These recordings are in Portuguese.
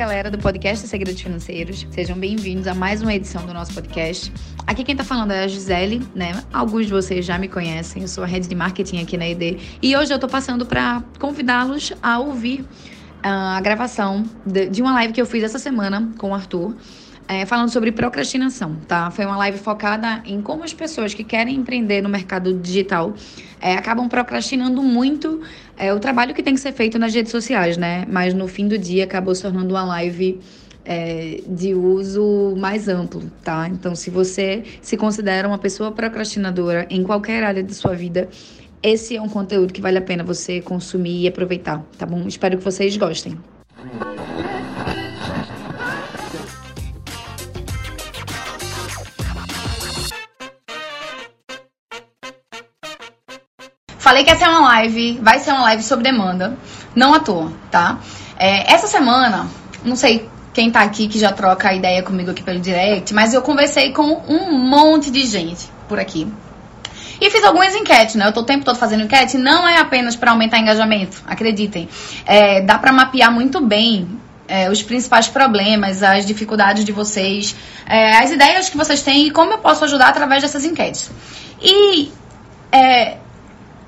galera do podcast Segredos Financeiros. Sejam bem-vindos a mais uma edição do nosso podcast. Aqui quem tá falando é a Gisele, né? Alguns de vocês já me conhecem, eu sou a head de marketing aqui na ED. E hoje eu tô passando para convidá-los a ouvir uh, a gravação de uma live que eu fiz essa semana com o Arthur é, falando sobre procrastinação, tá? Foi uma live focada em como as pessoas que querem empreender no mercado digital é, acabam procrastinando muito é, o trabalho que tem que ser feito nas redes sociais, né? Mas no fim do dia acabou se tornando uma live é, de uso mais amplo, tá? Então, se você se considera uma pessoa procrastinadora em qualquer área de sua vida, esse é um conteúdo que vale a pena você consumir e aproveitar, tá bom? Espero que vocês gostem. Falei que ia ser uma live, vai ser uma live sobre demanda, não à toa, tá? É, essa semana, não sei quem tá aqui que já troca a ideia comigo aqui pelo direct, mas eu conversei com um monte de gente por aqui. E fiz algumas enquetes, né? Eu tô o tempo todo fazendo enquete, não é apenas para aumentar engajamento, acreditem. É, dá para mapear muito bem é, os principais problemas, as dificuldades de vocês, é, as ideias que vocês têm e como eu posso ajudar através dessas enquetes. E é,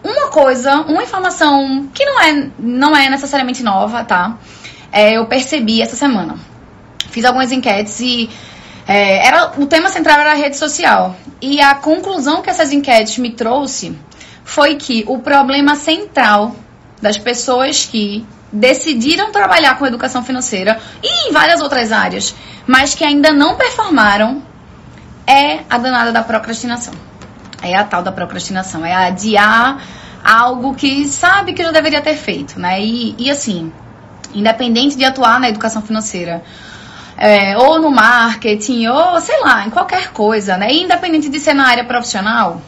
uma coisa, uma informação que não é, não é necessariamente nova, tá? É, eu percebi essa semana. Fiz algumas enquetes e é, era, o tema central era a rede social. E a conclusão que essas enquetes me trouxe foi que o problema central das pessoas que decidiram trabalhar com educação financeira e em várias outras áreas, mas que ainda não performaram, é a danada da procrastinação. É a tal da procrastinação, é adiar algo que sabe que já deveria ter feito, né? E, e assim, independente de atuar na educação financeira, é, ou no marketing, ou sei lá, em qualquer coisa, né? Independente de ser na área profissional,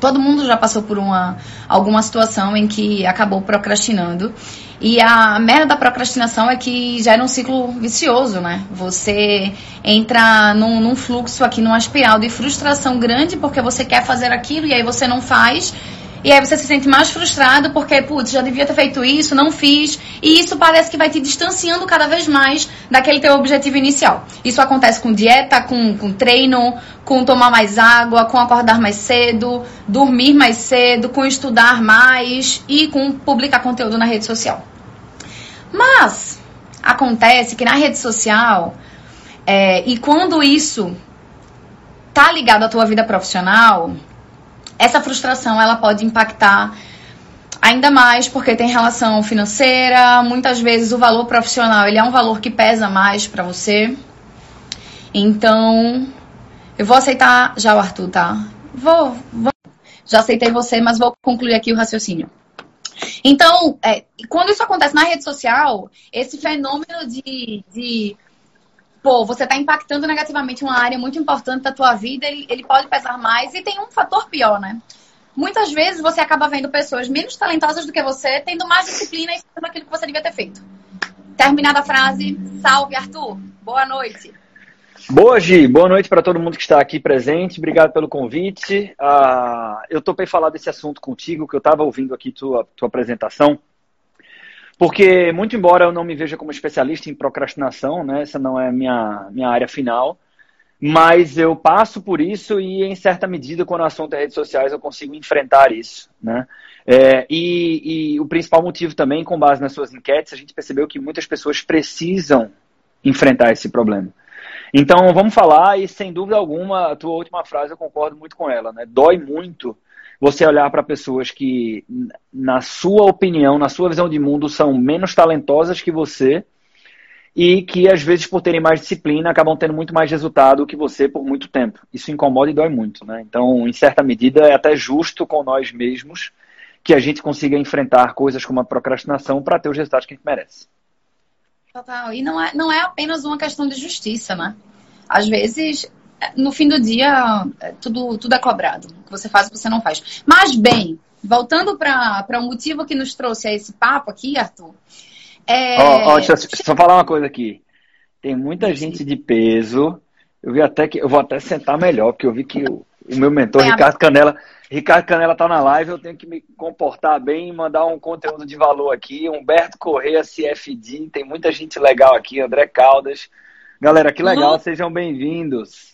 todo mundo já passou por uma alguma situação em que acabou procrastinando. E a merda da procrastinação é que gera um ciclo vicioso, né? Você entra num, num, fluxo aqui, numa espiral de frustração grande porque você quer fazer aquilo e aí você não faz. E aí você se sente mais frustrado porque, putz, já devia ter feito isso, não fiz. E isso parece que vai te distanciando cada vez mais daquele teu objetivo inicial. Isso acontece com dieta, com, com treino, com tomar mais água, com acordar mais cedo, dormir mais cedo, com estudar mais e com publicar conteúdo na rede social. Mas acontece que na rede social, é, e quando isso tá ligado à tua vida profissional, essa frustração ela pode impactar ainda mais porque tem relação financeira, muitas vezes o valor profissional ele é um valor que pesa mais para você. Então, eu vou aceitar já o Arthur, tá? Vou, vou, já aceitei você, mas vou concluir aqui o raciocínio. Então, é, quando isso acontece na rede social, esse fenômeno de, de pô, você está impactando negativamente uma área muito importante da tua vida, ele, pode pesar mais. E tem um fator pior, né? Muitas vezes você acaba vendo pessoas menos talentosas do que você, tendo mais disciplina e fazendo aquilo que você devia ter feito. Terminada a frase, salve Arthur, boa noite. Boa, Gi. Boa noite para todo mundo que está aqui presente. Obrigado pelo convite. Uh, eu topei falar desse assunto contigo, que eu estava ouvindo aqui tua, tua apresentação. Porque, muito embora eu não me veja como especialista em procrastinação, né, essa não é minha, minha área final, mas eu passo por isso e, em certa medida, quando o assunto é redes sociais, eu consigo enfrentar isso. Né? É, e, e o principal motivo também, com base nas suas enquetes, a gente percebeu que muitas pessoas precisam enfrentar esse problema. Então, vamos falar, e sem dúvida alguma, a tua última frase eu concordo muito com ela, né? Dói muito você olhar para pessoas que, na sua opinião, na sua visão de mundo, são menos talentosas que você e que, às vezes, por terem mais disciplina, acabam tendo muito mais resultado que você por muito tempo. Isso incomoda e dói muito, né? Então, em certa medida, é até justo com nós mesmos que a gente consiga enfrentar coisas como a procrastinação para ter os resultados que a gente merece. Total. E não é, não é apenas uma questão de justiça, né? Às vezes, no fim do dia, é, tudo, tudo é cobrado. O que você faz, o que você não faz. Mas, bem, voltando para o um motivo que nos trouxe a esse papo aqui, Arthur. É... Oh, oh, deixa, eu só falar uma coisa aqui. Tem muita gente de peso. Eu vi até que. Eu vou até sentar melhor, porque eu vi que o, o meu mentor, Ricardo Canela, Ricardo Canela tá na live, eu tenho que me comportar bem e mandar um conteúdo de valor aqui. Humberto Correia, CFD, tem muita gente legal aqui, André Caldas. Galera, que legal, uhum. sejam bem-vindos.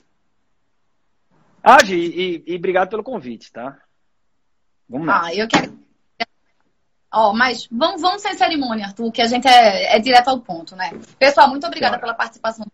Ah, Gi, e, e, obrigado pelo convite, tá? Vamos lá. Ah, eu quero. Ó, oh, mas vamos, vamos sem cerimônia, Arthur, que a gente é, é direto ao ponto, né? Pessoal, muito obrigada pela participação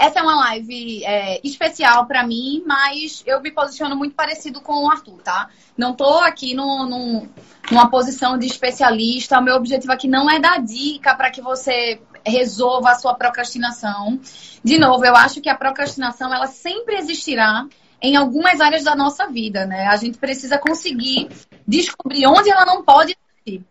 essa é uma live é, especial para mim, mas eu me posiciono muito parecido com o Arthur, tá? Não tô aqui no, no, numa posição de especialista. O meu objetivo aqui não é dar dica para que você resolva a sua procrastinação. De novo, eu acho que a procrastinação ela sempre existirá em algumas áreas da nossa vida, né? A gente precisa conseguir descobrir onde ela não pode existir.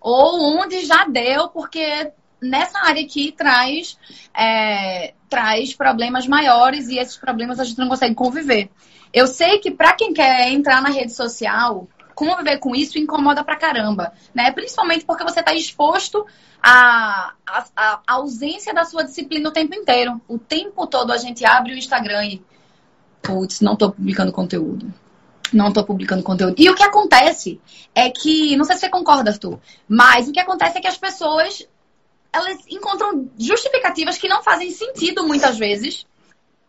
Ou onde já deu, porque nessa área aqui traz, é, traz problemas maiores e esses problemas a gente não consegue conviver. Eu sei que para quem quer entrar na rede social, conviver com isso incomoda pra caramba, né? Principalmente porque você está exposto à, à, à, ausência da sua disciplina o tempo inteiro. O tempo todo a gente abre o Instagram e, putz, não estou publicando conteúdo. Não estou publicando conteúdo. E o que acontece é que, não sei se você concorda, Arthur, mas o que acontece é que as pessoas elas encontram justificativas que não fazem sentido muitas vezes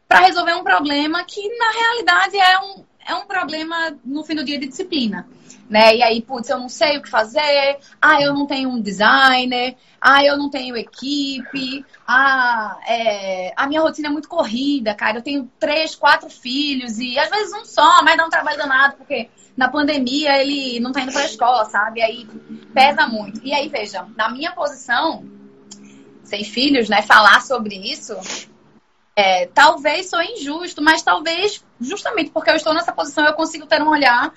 para resolver um problema que na realidade é um, é um problema no fim do dia de disciplina. Né? E aí, putz, eu não sei o que fazer, ah, eu não tenho um designer, ah, eu não tenho equipe, ah, é, a minha rotina é muito corrida, cara, eu tenho três, quatro filhos e às vezes um só, mas dá um trabalho danado, porque na pandemia ele não tá indo pra escola, sabe? Aí pesa muito. E aí, veja, na minha posição, sem filhos, né, falar sobre isso, é, talvez sou injusto, mas talvez, justamente porque eu estou nessa posição, eu consigo ter um olhar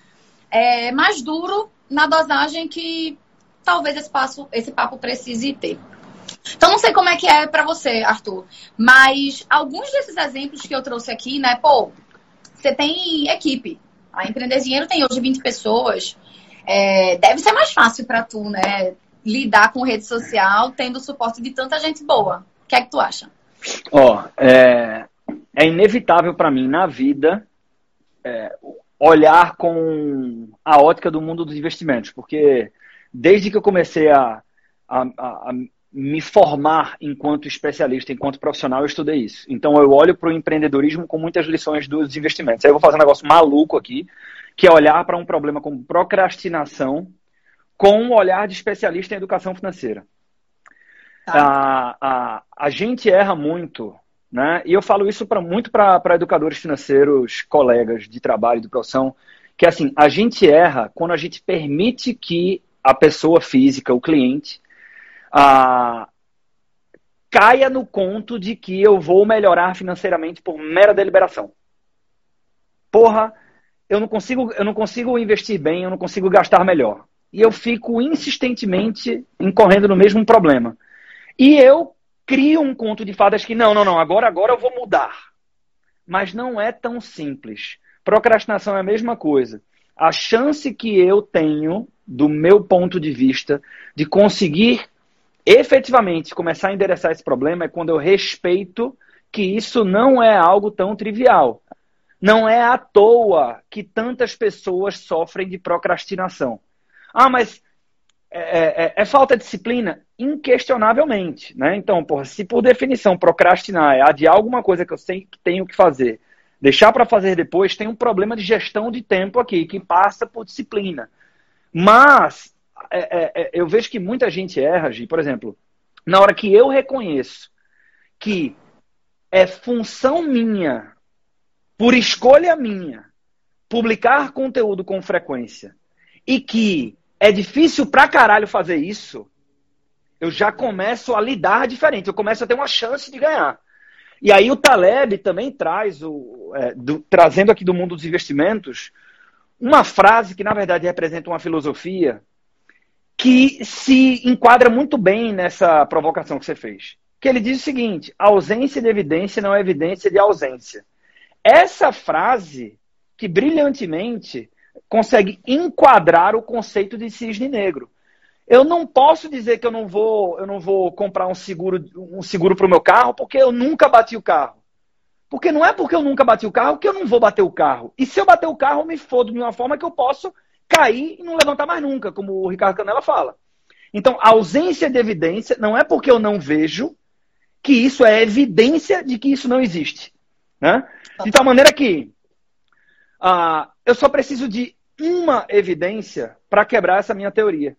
é, mais duro na dosagem que talvez esse, passo, esse papo precise ter. Então, não sei como é que é para você, Arthur, mas alguns desses exemplos que eu trouxe aqui, né, pô, você tem equipe. A Empreender Dinheiro tem hoje 20 pessoas. É, deve ser mais fácil para tu, né? lidar com rede social tendo o suporte de tanta gente boa. O que é que tu acha? Ó, é, é inevitável para mim na vida é, olhar com a ótica do mundo dos investimentos, porque desde que eu comecei a, a, a, a me formar enquanto especialista, enquanto profissional, eu estudei isso. Então eu olho para o empreendedorismo com muitas lições dos investimentos. Aí eu vou fazer um negócio maluco aqui, que é olhar para um problema como procrastinação com um olhar de especialista em educação financeira. Tá. A, a, a gente erra muito, né? E eu falo isso pra, muito para educadores financeiros, colegas de trabalho, de profissão, que assim, a gente erra quando a gente permite que a pessoa física, o cliente, a, caia no conto de que eu vou melhorar financeiramente por mera deliberação. Porra, eu não consigo, eu não consigo investir bem, eu não consigo gastar melhor e eu fico insistentemente incorrendo no mesmo problema. E eu crio um conto de fadas que não, não, não, agora, agora eu vou mudar. Mas não é tão simples. Procrastinação é a mesma coisa. A chance que eu tenho, do meu ponto de vista, de conseguir efetivamente começar a endereçar esse problema é quando eu respeito que isso não é algo tão trivial. Não é à toa que tantas pessoas sofrem de procrastinação. Ah, mas é, é, é, é, falta de disciplina? Inquestionavelmente. Né? Então, porra, se por definição procrastinar é adiar alguma coisa que eu sei que tenho que fazer, deixar para fazer depois, tem um problema de gestão de tempo aqui, que passa por disciplina. Mas é, é, eu vejo que muita gente erra, Gi, por exemplo, na hora que eu reconheço que é função minha, por escolha minha, publicar conteúdo com frequência e que é difícil pra caralho fazer isso, eu já começo a lidar diferente, eu começo a ter uma chance de ganhar. E aí o Taleb também traz, o, é, do, trazendo aqui do mundo dos investimentos, uma frase que na verdade representa uma filosofia que se enquadra muito bem nessa provocação que você fez. Que ele diz o seguinte: ausência de evidência não é evidência de ausência. Essa frase, que brilhantemente consegue enquadrar o conceito de cisne negro. Eu não posso dizer que eu não vou, eu não vou comprar um seguro, um seguro para o meu carro, porque eu nunca bati o carro. Porque não é porque eu nunca bati o carro que eu não vou bater o carro. E se eu bater o carro, eu me fodo de uma forma que eu posso cair e não levantar mais nunca, como o Ricardo Canela fala. Então, ausência de evidência não é porque eu não vejo que isso é evidência de que isso não existe. Né? De tal maneira que uh, eu só preciso de uma evidência para quebrar essa minha teoria.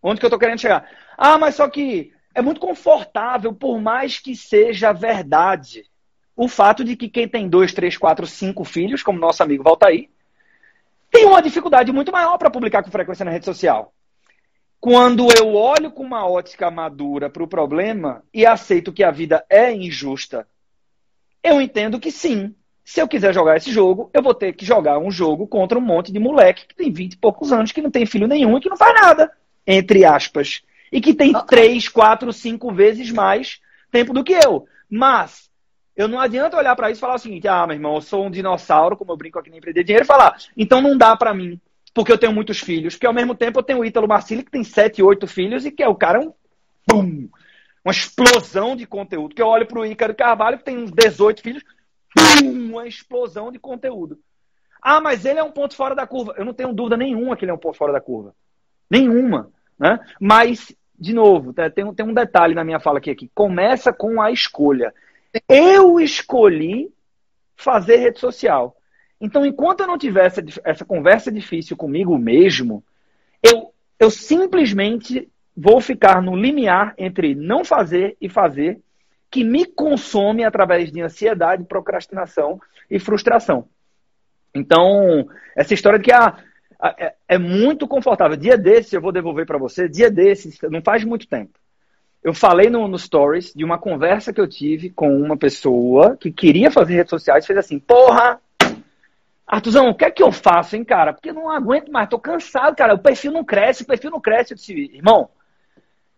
Onde que eu estou querendo chegar? Ah, mas só que é muito confortável, por mais que seja verdade, o fato de que quem tem dois, três, quatro, cinco filhos, como nosso amigo Valtair, tem uma dificuldade muito maior para publicar com frequência na rede social. Quando eu olho com uma ótica madura para o problema e aceito que a vida é injusta, eu entendo que sim, se eu quiser jogar esse jogo, eu vou ter que jogar um jogo contra um monte de moleque que tem 20 e poucos anos, que não tem filho nenhum e que não faz nada, entre aspas. E que tem okay. 3, 4, 5 vezes mais tempo do que eu. Mas eu não adianta olhar para isso e falar o seguinte: ah, meu irmão, eu sou um dinossauro, como eu brinco aqui nem Empreender Dinheiro, e falar, então não dá para mim, porque eu tenho muitos filhos. Porque ao mesmo tempo eu tenho o Ítalo Marcilli, que tem 7, 8 filhos, e que é o cara um. Pum, uma explosão de conteúdo. Que eu olho para o Ícaro Carvalho, que tem uns 18 filhos, uma explosão de conteúdo. Ah, mas ele é um ponto fora da curva. Eu não tenho dúvida nenhuma que ele é um ponto fora da curva. Nenhuma. Né? Mas, de novo, tem, tem um detalhe na minha fala aqui, aqui. Começa com a escolha. Eu escolhi fazer rede social. Então, enquanto eu não tiver essa, essa conversa difícil comigo mesmo, eu, eu simplesmente vou ficar no limiar entre não fazer e fazer, que me consome através de ansiedade, procrastinação e frustração. Então, essa história de que ah, é, é muito confortável. Dia desses, eu vou devolver para você, dia desses, não faz muito tempo eu falei no, no Stories de uma conversa que eu tive com uma pessoa que queria fazer redes sociais fez assim: Porra, Artuzão, o que é que eu faço, hein, cara? Porque eu não aguento mais, tô cansado, cara. O perfil não cresce, o perfil não cresce. Eu disse, irmão,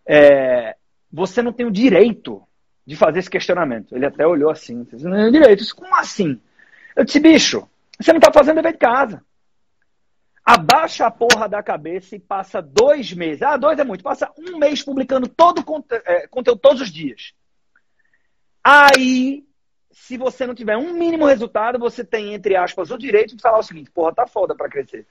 é, você não tem o direito de fazer esse questionamento. Ele até olhou assim: Você não direito. Disse, Como assim? Eu disse, bicho, você não tá fazendo dever de casa abaixa a porra da cabeça e passa dois meses. Ah, dois é muito. Passa um mês publicando todo é, conteúdo todos os dias. Aí, se você não tiver um mínimo resultado, você tem, entre aspas, o direito de falar o seguinte: porra, tá foda para crescer.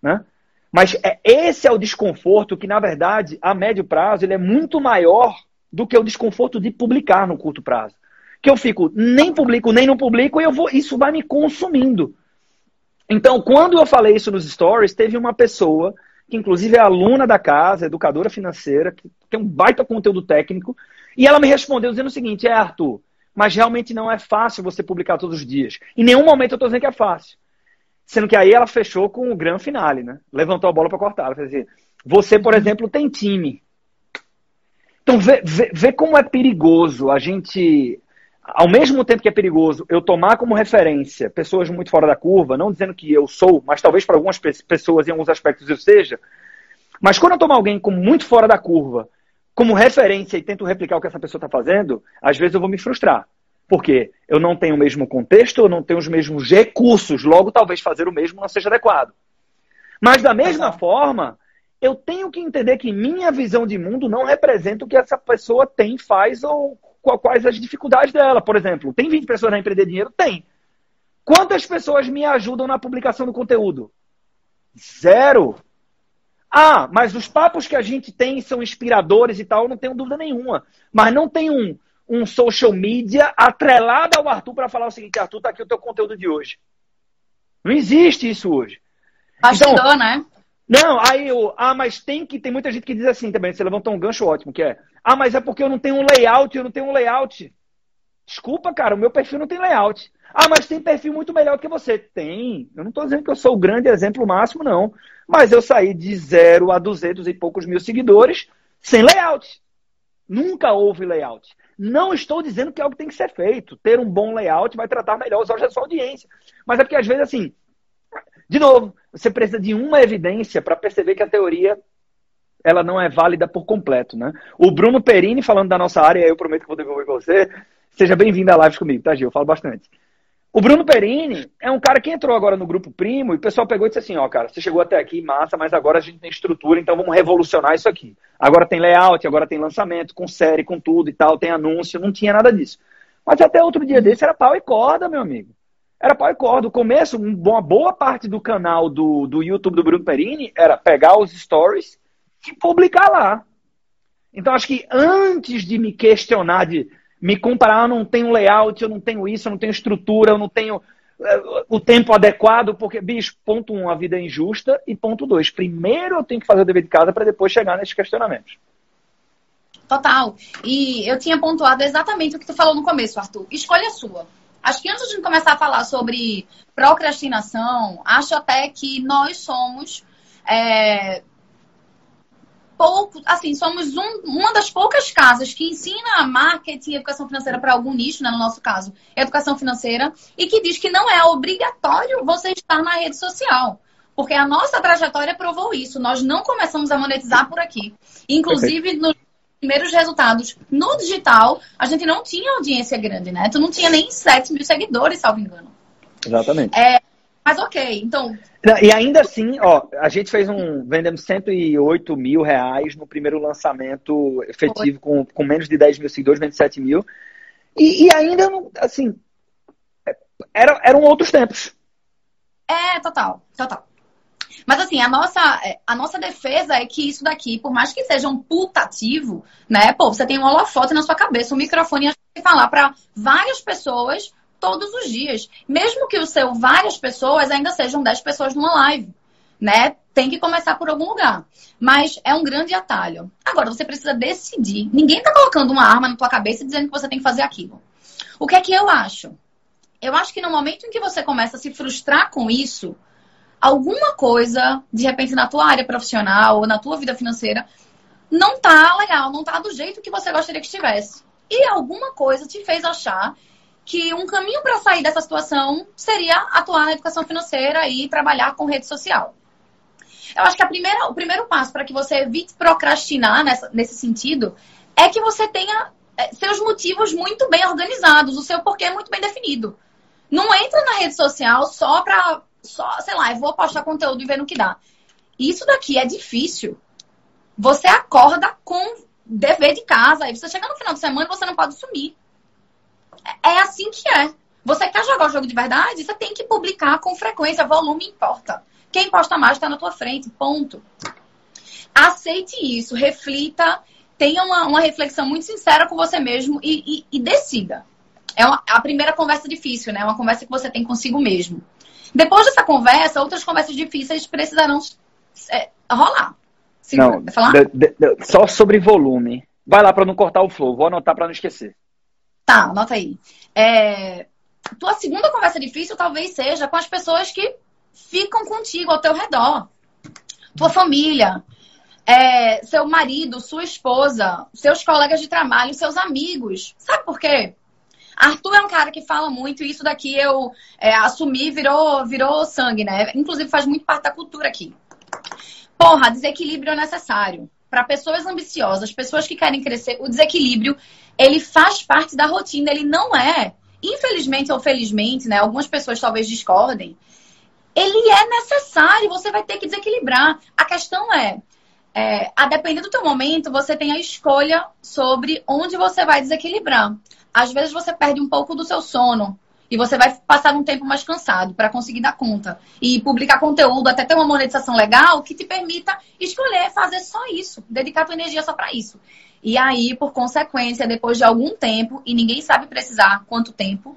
Né? Mas é, esse é o desconforto que, na verdade, a médio prazo, ele é muito maior do que o desconforto de publicar no curto prazo. Que eu fico, nem publico, nem não publico, e eu vou, isso vai me consumindo. Então, quando eu falei isso nos stories, teve uma pessoa, que inclusive é aluna da casa, educadora financeira, que tem um baita conteúdo técnico, e ela me respondeu dizendo o seguinte: é, Arthur, mas realmente não é fácil você publicar todos os dias. Em nenhum momento eu estou dizendo que é fácil. Sendo que aí ela fechou com o grande finale, né? Levantou a bola para cortar. Ela fez assim, você, por exemplo, tem time. Então, vê, vê, vê como é perigoso a gente ao mesmo tempo que é perigoso eu tomar como referência pessoas muito fora da curva, não dizendo que eu sou, mas talvez para algumas pessoas em alguns aspectos eu seja, mas quando eu tomo alguém como muito fora da curva, como referência e tento replicar o que essa pessoa está fazendo, às vezes eu vou me frustrar. Porque eu não tenho o mesmo contexto, eu não tenho os mesmos recursos, logo talvez fazer o mesmo não seja adequado. Mas da mesma forma, eu tenho que entender que minha visão de mundo não representa o que essa pessoa tem, faz ou quais as dificuldades dela. Por exemplo, tem 20 pessoas na Empreender Dinheiro? Tem. Quantas pessoas me ajudam na publicação do conteúdo? Zero. Ah, mas os papos que a gente tem são inspiradores e tal, não tenho dúvida nenhuma. Mas não tem um, um social media atrelado ao Arthur para falar o seguinte: Arthur, tá aqui o teu conteúdo de hoje. Não existe isso hoje. Bastidor, então, né? Não, aí eu. Ah, mas tem que. Tem muita gente que diz assim também. Você levantou um gancho ótimo, que é. Ah, mas é porque eu não tenho um layout, eu não tenho um layout. Desculpa, cara, o meu perfil não tem layout. Ah, mas tem perfil muito melhor que você. Tem. Eu não estou dizendo que eu sou o grande exemplo máximo, não. Mas eu saí de zero a duzentos e poucos mil seguidores sem layout. Nunca houve layout. Não estou dizendo que é algo que tem que ser feito. Ter um bom layout vai tratar melhor os olhos da sua audiência. Mas é porque, às vezes, assim, de novo, você precisa de uma evidência para perceber que a teoria ela não é válida por completo, né? O Bruno Perini, falando da nossa área, eu prometo que vou devolver você. Seja bem-vindo à live comigo, tá, Gil? Eu falo bastante. O Bruno Perini é um cara que entrou agora no grupo Primo e o pessoal pegou e disse assim: ó, cara, você chegou até aqui, massa, mas agora a gente tem estrutura, então vamos revolucionar isso aqui. Agora tem layout, agora tem lançamento, com série, com tudo e tal, tem anúncio, não tinha nada disso. Mas até outro dia desse era pau e corda, meu amigo. Era pau e corda. O começo, uma boa parte do canal do, do YouTube do Bruno Perini era pegar os stories e publicar lá. Então, acho que antes de me questionar, de me comparar, eu não tenho layout, eu não tenho isso, eu não tenho estrutura, eu não tenho eh, o tempo adequado, porque, bicho, ponto um, a vida é injusta, e ponto dois, primeiro eu tenho que fazer o dever de casa para depois chegar nesses questionamentos. Total. E eu tinha pontuado exatamente o que tu falou no começo, Arthur. Escolha sua. Acho que antes de começar a falar sobre procrastinação, acho até que nós somos é, pouco, assim, somos um, uma das poucas casas que ensina marketing e educação financeira para algum nicho, né, no nosso caso, educação financeira, e que diz que não é obrigatório você estar na rede social. Porque a nossa trajetória provou isso. Nós não começamos a monetizar por aqui. Inclusive, nos primeiros resultados no digital, a gente não tinha audiência grande, né? Tu não tinha nem 7 mil seguidores, salvo engano. Exatamente. É, mas ok, então. E ainda assim, ó, a gente fez um. Vendemos 108 mil reais no primeiro lançamento efetivo, com, com menos de 10 mil seguidores, 27 mil. E, e ainda, assim. Era, eram outros tempos. É, total, total. Mas assim, a nossa, a nossa defesa é que isso daqui, por mais que seja um putativo, né? Pô, você tem um holofote na sua cabeça, um microfone e falar para várias pessoas todos os dias. Mesmo que o seu várias pessoas ainda sejam 10 pessoas numa live, né? Tem que começar por algum lugar. Mas é um grande atalho. Agora, você precisa decidir. Ninguém tá colocando uma arma na tua cabeça e dizendo que você tem que fazer aquilo. O que é que eu acho? Eu acho que no momento em que você começa a se frustrar com isso, alguma coisa, de repente, na tua área profissional ou na tua vida financeira, não tá legal, não tá do jeito que você gostaria que estivesse. E alguma coisa te fez achar que um caminho para sair dessa situação seria atuar na educação financeira e trabalhar com rede social. Eu acho que primeira, o primeiro passo para que você evite procrastinar nessa, nesse sentido é que você tenha é, seus motivos muito bem organizados, o seu porquê muito bem definido. Não entra na rede social só para, só, sei lá, eu vou postar conteúdo e ver no que dá. Isso daqui é difícil. Você acorda com dever de casa, aí você chega no final de semana e você não pode sumir é assim que é. Você quer jogar o jogo de verdade? Você tem que publicar com frequência, volume importa. Quem posta mais está na tua frente, ponto. Aceite isso, reflita, tenha uma, uma reflexão muito sincera com você mesmo e, e, e decida. É uma, a primeira conversa difícil, né? É uma conversa que você tem consigo mesmo. Depois dessa conversa, outras conversas difíceis precisarão é, rolar. não, de, de, de, só sobre volume. Vai lá para não cortar o flow. Vou anotar para não esquecer. Tá, anota aí. É, tua segunda conversa difícil talvez seja com as pessoas que ficam contigo ao teu redor. Tua família, é, seu marido, sua esposa, seus colegas de trabalho, seus amigos. Sabe por quê? Arthur é um cara que fala muito, e isso daqui eu é, assumi, virou, virou sangue, né? Inclusive faz muito parte da cultura aqui. Porra, desequilíbrio é necessário para pessoas ambiciosas, pessoas que querem crescer, o desequilíbrio, ele faz parte da rotina, ele não é, infelizmente ou felizmente, né, algumas pessoas talvez discordem, ele é necessário, você vai ter que desequilibrar. A questão é, é, a depender do teu momento, você tem a escolha sobre onde você vai desequilibrar. Às vezes você perde um pouco do seu sono, e você vai passar um tempo mais cansado para conseguir dar conta. E publicar conteúdo, até ter uma monetização legal que te permita escolher fazer só isso, dedicar tua energia só para isso. E aí, por consequência, depois de algum tempo, e ninguém sabe precisar quanto tempo,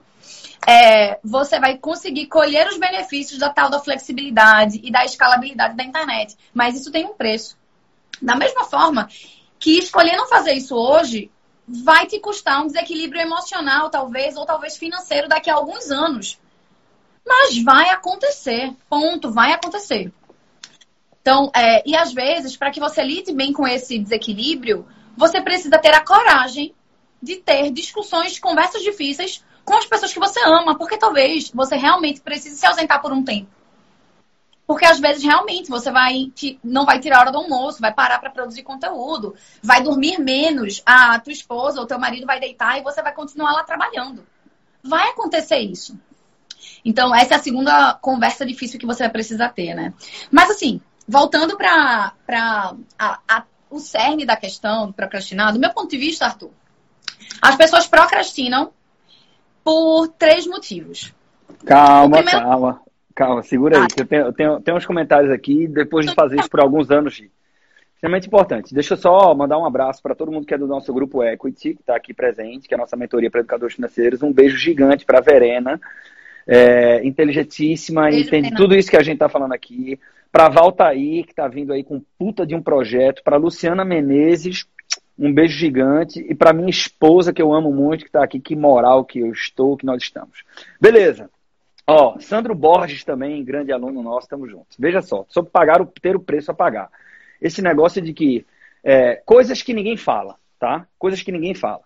é, você vai conseguir colher os benefícios da tal da flexibilidade e da escalabilidade da internet. Mas isso tem um preço. Da mesma forma que escolher não fazer isso hoje vai te custar um desequilíbrio emocional, talvez, ou talvez financeiro daqui a alguns anos. Mas vai acontecer. Ponto, vai acontecer. Então, é, e às vezes, para que você lide bem com esse desequilíbrio, você precisa ter a coragem de ter discussões, conversas difíceis com as pessoas que você ama, porque talvez você realmente precise se ausentar por um tempo. Porque às vezes realmente você vai não vai tirar a hora do almoço, vai parar para produzir conteúdo, vai dormir menos, a tua esposa ou teu marido vai deitar e você vai continuar lá trabalhando. Vai acontecer isso. Então, essa é a segunda conversa difícil que você vai precisar ter, né? Mas assim, voltando para o cerne da questão do procrastinar, do meu ponto de vista, Arthur, as pessoas procrastinam por três motivos. Calma, primeiro... calma, calma, segura aí. Ah. Eu, tenho, eu tenho, tenho uns comentários aqui, depois de fazer isso por alguns anos, Gi. Extremamente importante. Deixa eu só mandar um abraço para todo mundo que é do nosso grupo Equity, que está aqui presente, que é a nossa mentoria para educadores financeiros. Um beijo gigante para a Verena, é, inteligentíssima, beijo, entende Verena. tudo isso que a gente está falando aqui. Para Valtair, que está vindo aí com puta de um projeto. Para Luciana Menezes, um beijo gigante. E para minha esposa, que eu amo muito, que está aqui, que moral que eu estou, que nós estamos. Beleza. Ó, Sandro Borges também, grande aluno nosso, estamos juntos. Veja só, sobre pagar o, ter o preço a pagar esse negócio de que é, coisas que ninguém fala, tá? Coisas que ninguém fala.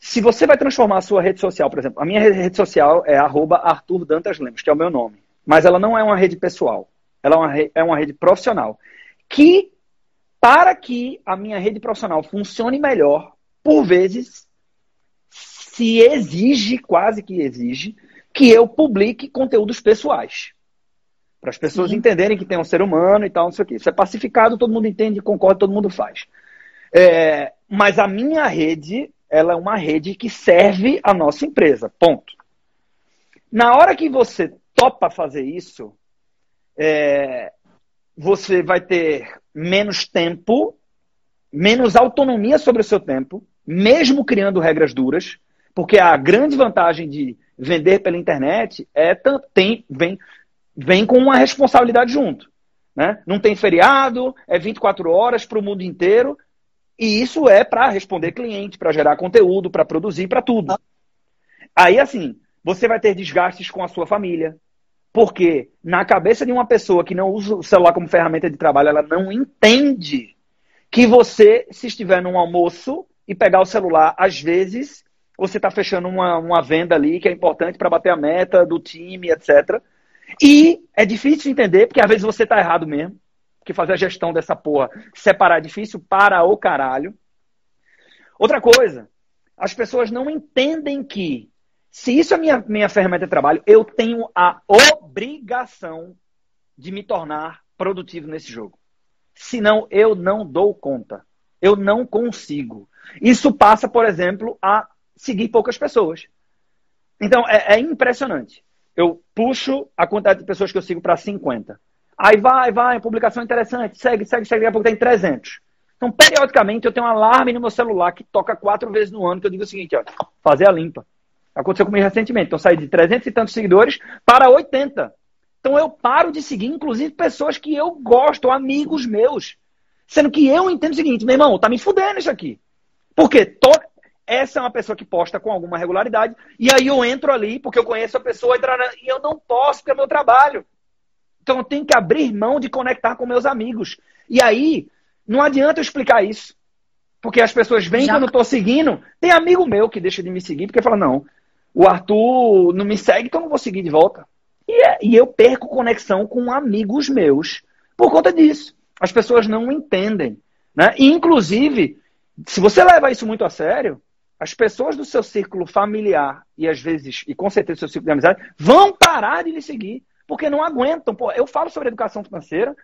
Se você vai transformar a sua rede social, por exemplo, a minha rede social é Arthur Dantas Lemos, que é o meu nome. Mas ela não é uma rede pessoal. Ela é uma é uma rede profissional. Que, para que a minha rede profissional funcione melhor, por vezes, se exige, quase que exige, que eu publique conteúdos pessoais. Para as pessoas Sim. entenderem que tem um ser humano e tal, não sei o quê. Isso é pacificado, todo mundo entende, concorda, todo mundo faz. É, mas a minha rede, ela é uma rede que serve a nossa empresa. Ponto. Na hora que você topa fazer isso, é, você vai ter menos tempo, menos autonomia sobre o seu tempo, mesmo criando regras duras, porque a grande vantagem de vender pela internet é tem, vem vem com uma responsabilidade junto. Né? Não tem feriado, é 24 horas para o mundo inteiro. E isso é para responder cliente, para gerar conteúdo, para produzir, para tudo. Aí, assim, você vai ter desgastes com a sua família. Porque na cabeça de uma pessoa que não usa o celular como ferramenta de trabalho, ela não entende que você, se estiver num almoço e pegar o celular, às vezes, você está fechando uma, uma venda ali que é importante para bater a meta do time, etc. E é difícil entender, porque às vezes você tá errado mesmo. Que fazer a gestão dessa porra, separar é difícil para o caralho. Outra coisa, as pessoas não entendem que se isso é minha, minha ferramenta de trabalho, eu tenho a obrigação de me tornar produtivo nesse jogo. Senão eu não dou conta. Eu não consigo. Isso passa, por exemplo, a seguir poucas pessoas. Então é, é impressionante eu puxo a quantidade de pessoas que eu sigo para 50. Aí vai, vai, publicação interessante, segue, segue, segue, daqui a pouco tem 300. Então, periodicamente, eu tenho um alarme no meu celular que toca quatro vezes no ano, que eu digo o seguinte, ó, fazer a limpa. Aconteceu comigo recentemente. Então, saí de 300 e tantos seguidores para 80. Então, eu paro de seguir, inclusive, pessoas que eu gosto, amigos meus. Sendo que eu entendo o seguinte, meu irmão, tá me fudendo isso aqui. Porque to essa é uma pessoa que posta com alguma regularidade, e aí eu entro ali, porque eu conheço a pessoa, e eu não posso, porque é meu trabalho. Então eu tenho que abrir mão de conectar com meus amigos. E aí, não adianta eu explicar isso. Porque as pessoas vêm Já... quando eu estou seguindo. Tem amigo meu que deixa de me seguir, porque fala, não, o Arthur não me segue, então eu não vou seguir de volta. E, é, e eu perco conexão com amigos meus por conta disso. As pessoas não entendem. Né? E, inclusive, se você leva isso muito a sério, as pessoas do seu círculo familiar e às vezes, e com certeza seu círculo de amizade, vão parar de lhe seguir, porque não aguentam. Pô, eu falo sobre educação financeira,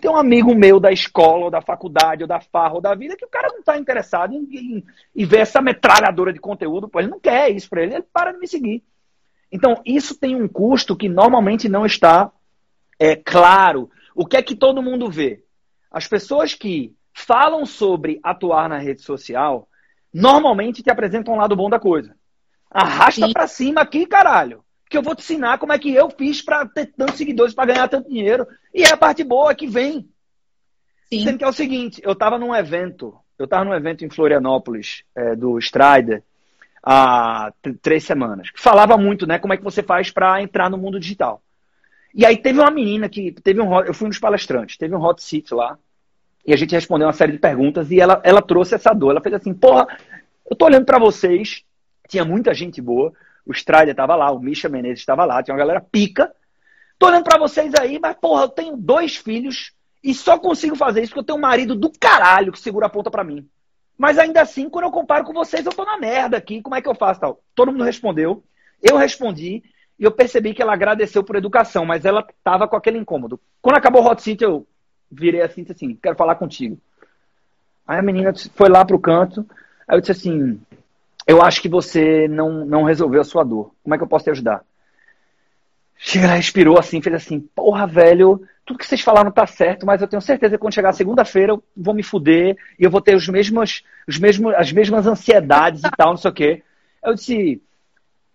tem um amigo meu da escola, ou da faculdade, ou da farra, ou da vida, que o cara não está interessado em, em, em, ver essa metralhadora de conteúdo, pô, ele não quer isso para ele, ele para de me seguir. Então, isso tem um custo que normalmente não está é, claro. O que é que todo mundo vê? As pessoas que falam sobre atuar na rede social, normalmente te apresentam um lado bom da coisa. Arrasta para cima aqui, caralho. Que eu vou te ensinar como é que eu fiz para ter tantos seguidores, para ganhar tanto dinheiro. E é a parte boa que vem. Sim. Sendo que é o seguinte, eu estava num evento, eu estava num evento em Florianópolis, é, do Strider, há três semanas, que falava muito, né, como é que você faz para entrar no mundo digital. E aí teve uma menina que teve um eu fui um dos palestrantes, teve um hot seat lá, e a gente respondeu uma série de perguntas e ela, ela trouxe essa dor. Ela fez assim, porra, eu tô olhando para vocês, tinha muita gente boa, o Strider estava lá, o Misha Menezes estava lá, tinha uma galera pica. Tô olhando para vocês aí, mas porra, eu tenho dois filhos e só consigo fazer isso porque eu tenho um marido do caralho que segura a ponta para mim. Mas ainda assim, quando eu comparo com vocês, eu tô na merda aqui, como é que eu faço tal? Todo mundo respondeu, eu respondi, e eu percebi que ela agradeceu por educação, mas ela tava com aquele incômodo. Quando acabou o Hot Seat, eu virei assim disse assim, quero falar contigo. Aí a menina foi lá pro canto, aí eu disse assim, eu acho que você não, não resolveu a sua dor. Como é que eu posso te ajudar? Chega, respirou assim, fez assim, porra, velho, tudo que vocês falaram tá certo, mas eu tenho certeza que quando chegar segunda-feira eu vou me fuder e eu vou ter os mesmos, os mesmos, as mesmas ansiedades e tal, não sei o quê. Eu disse,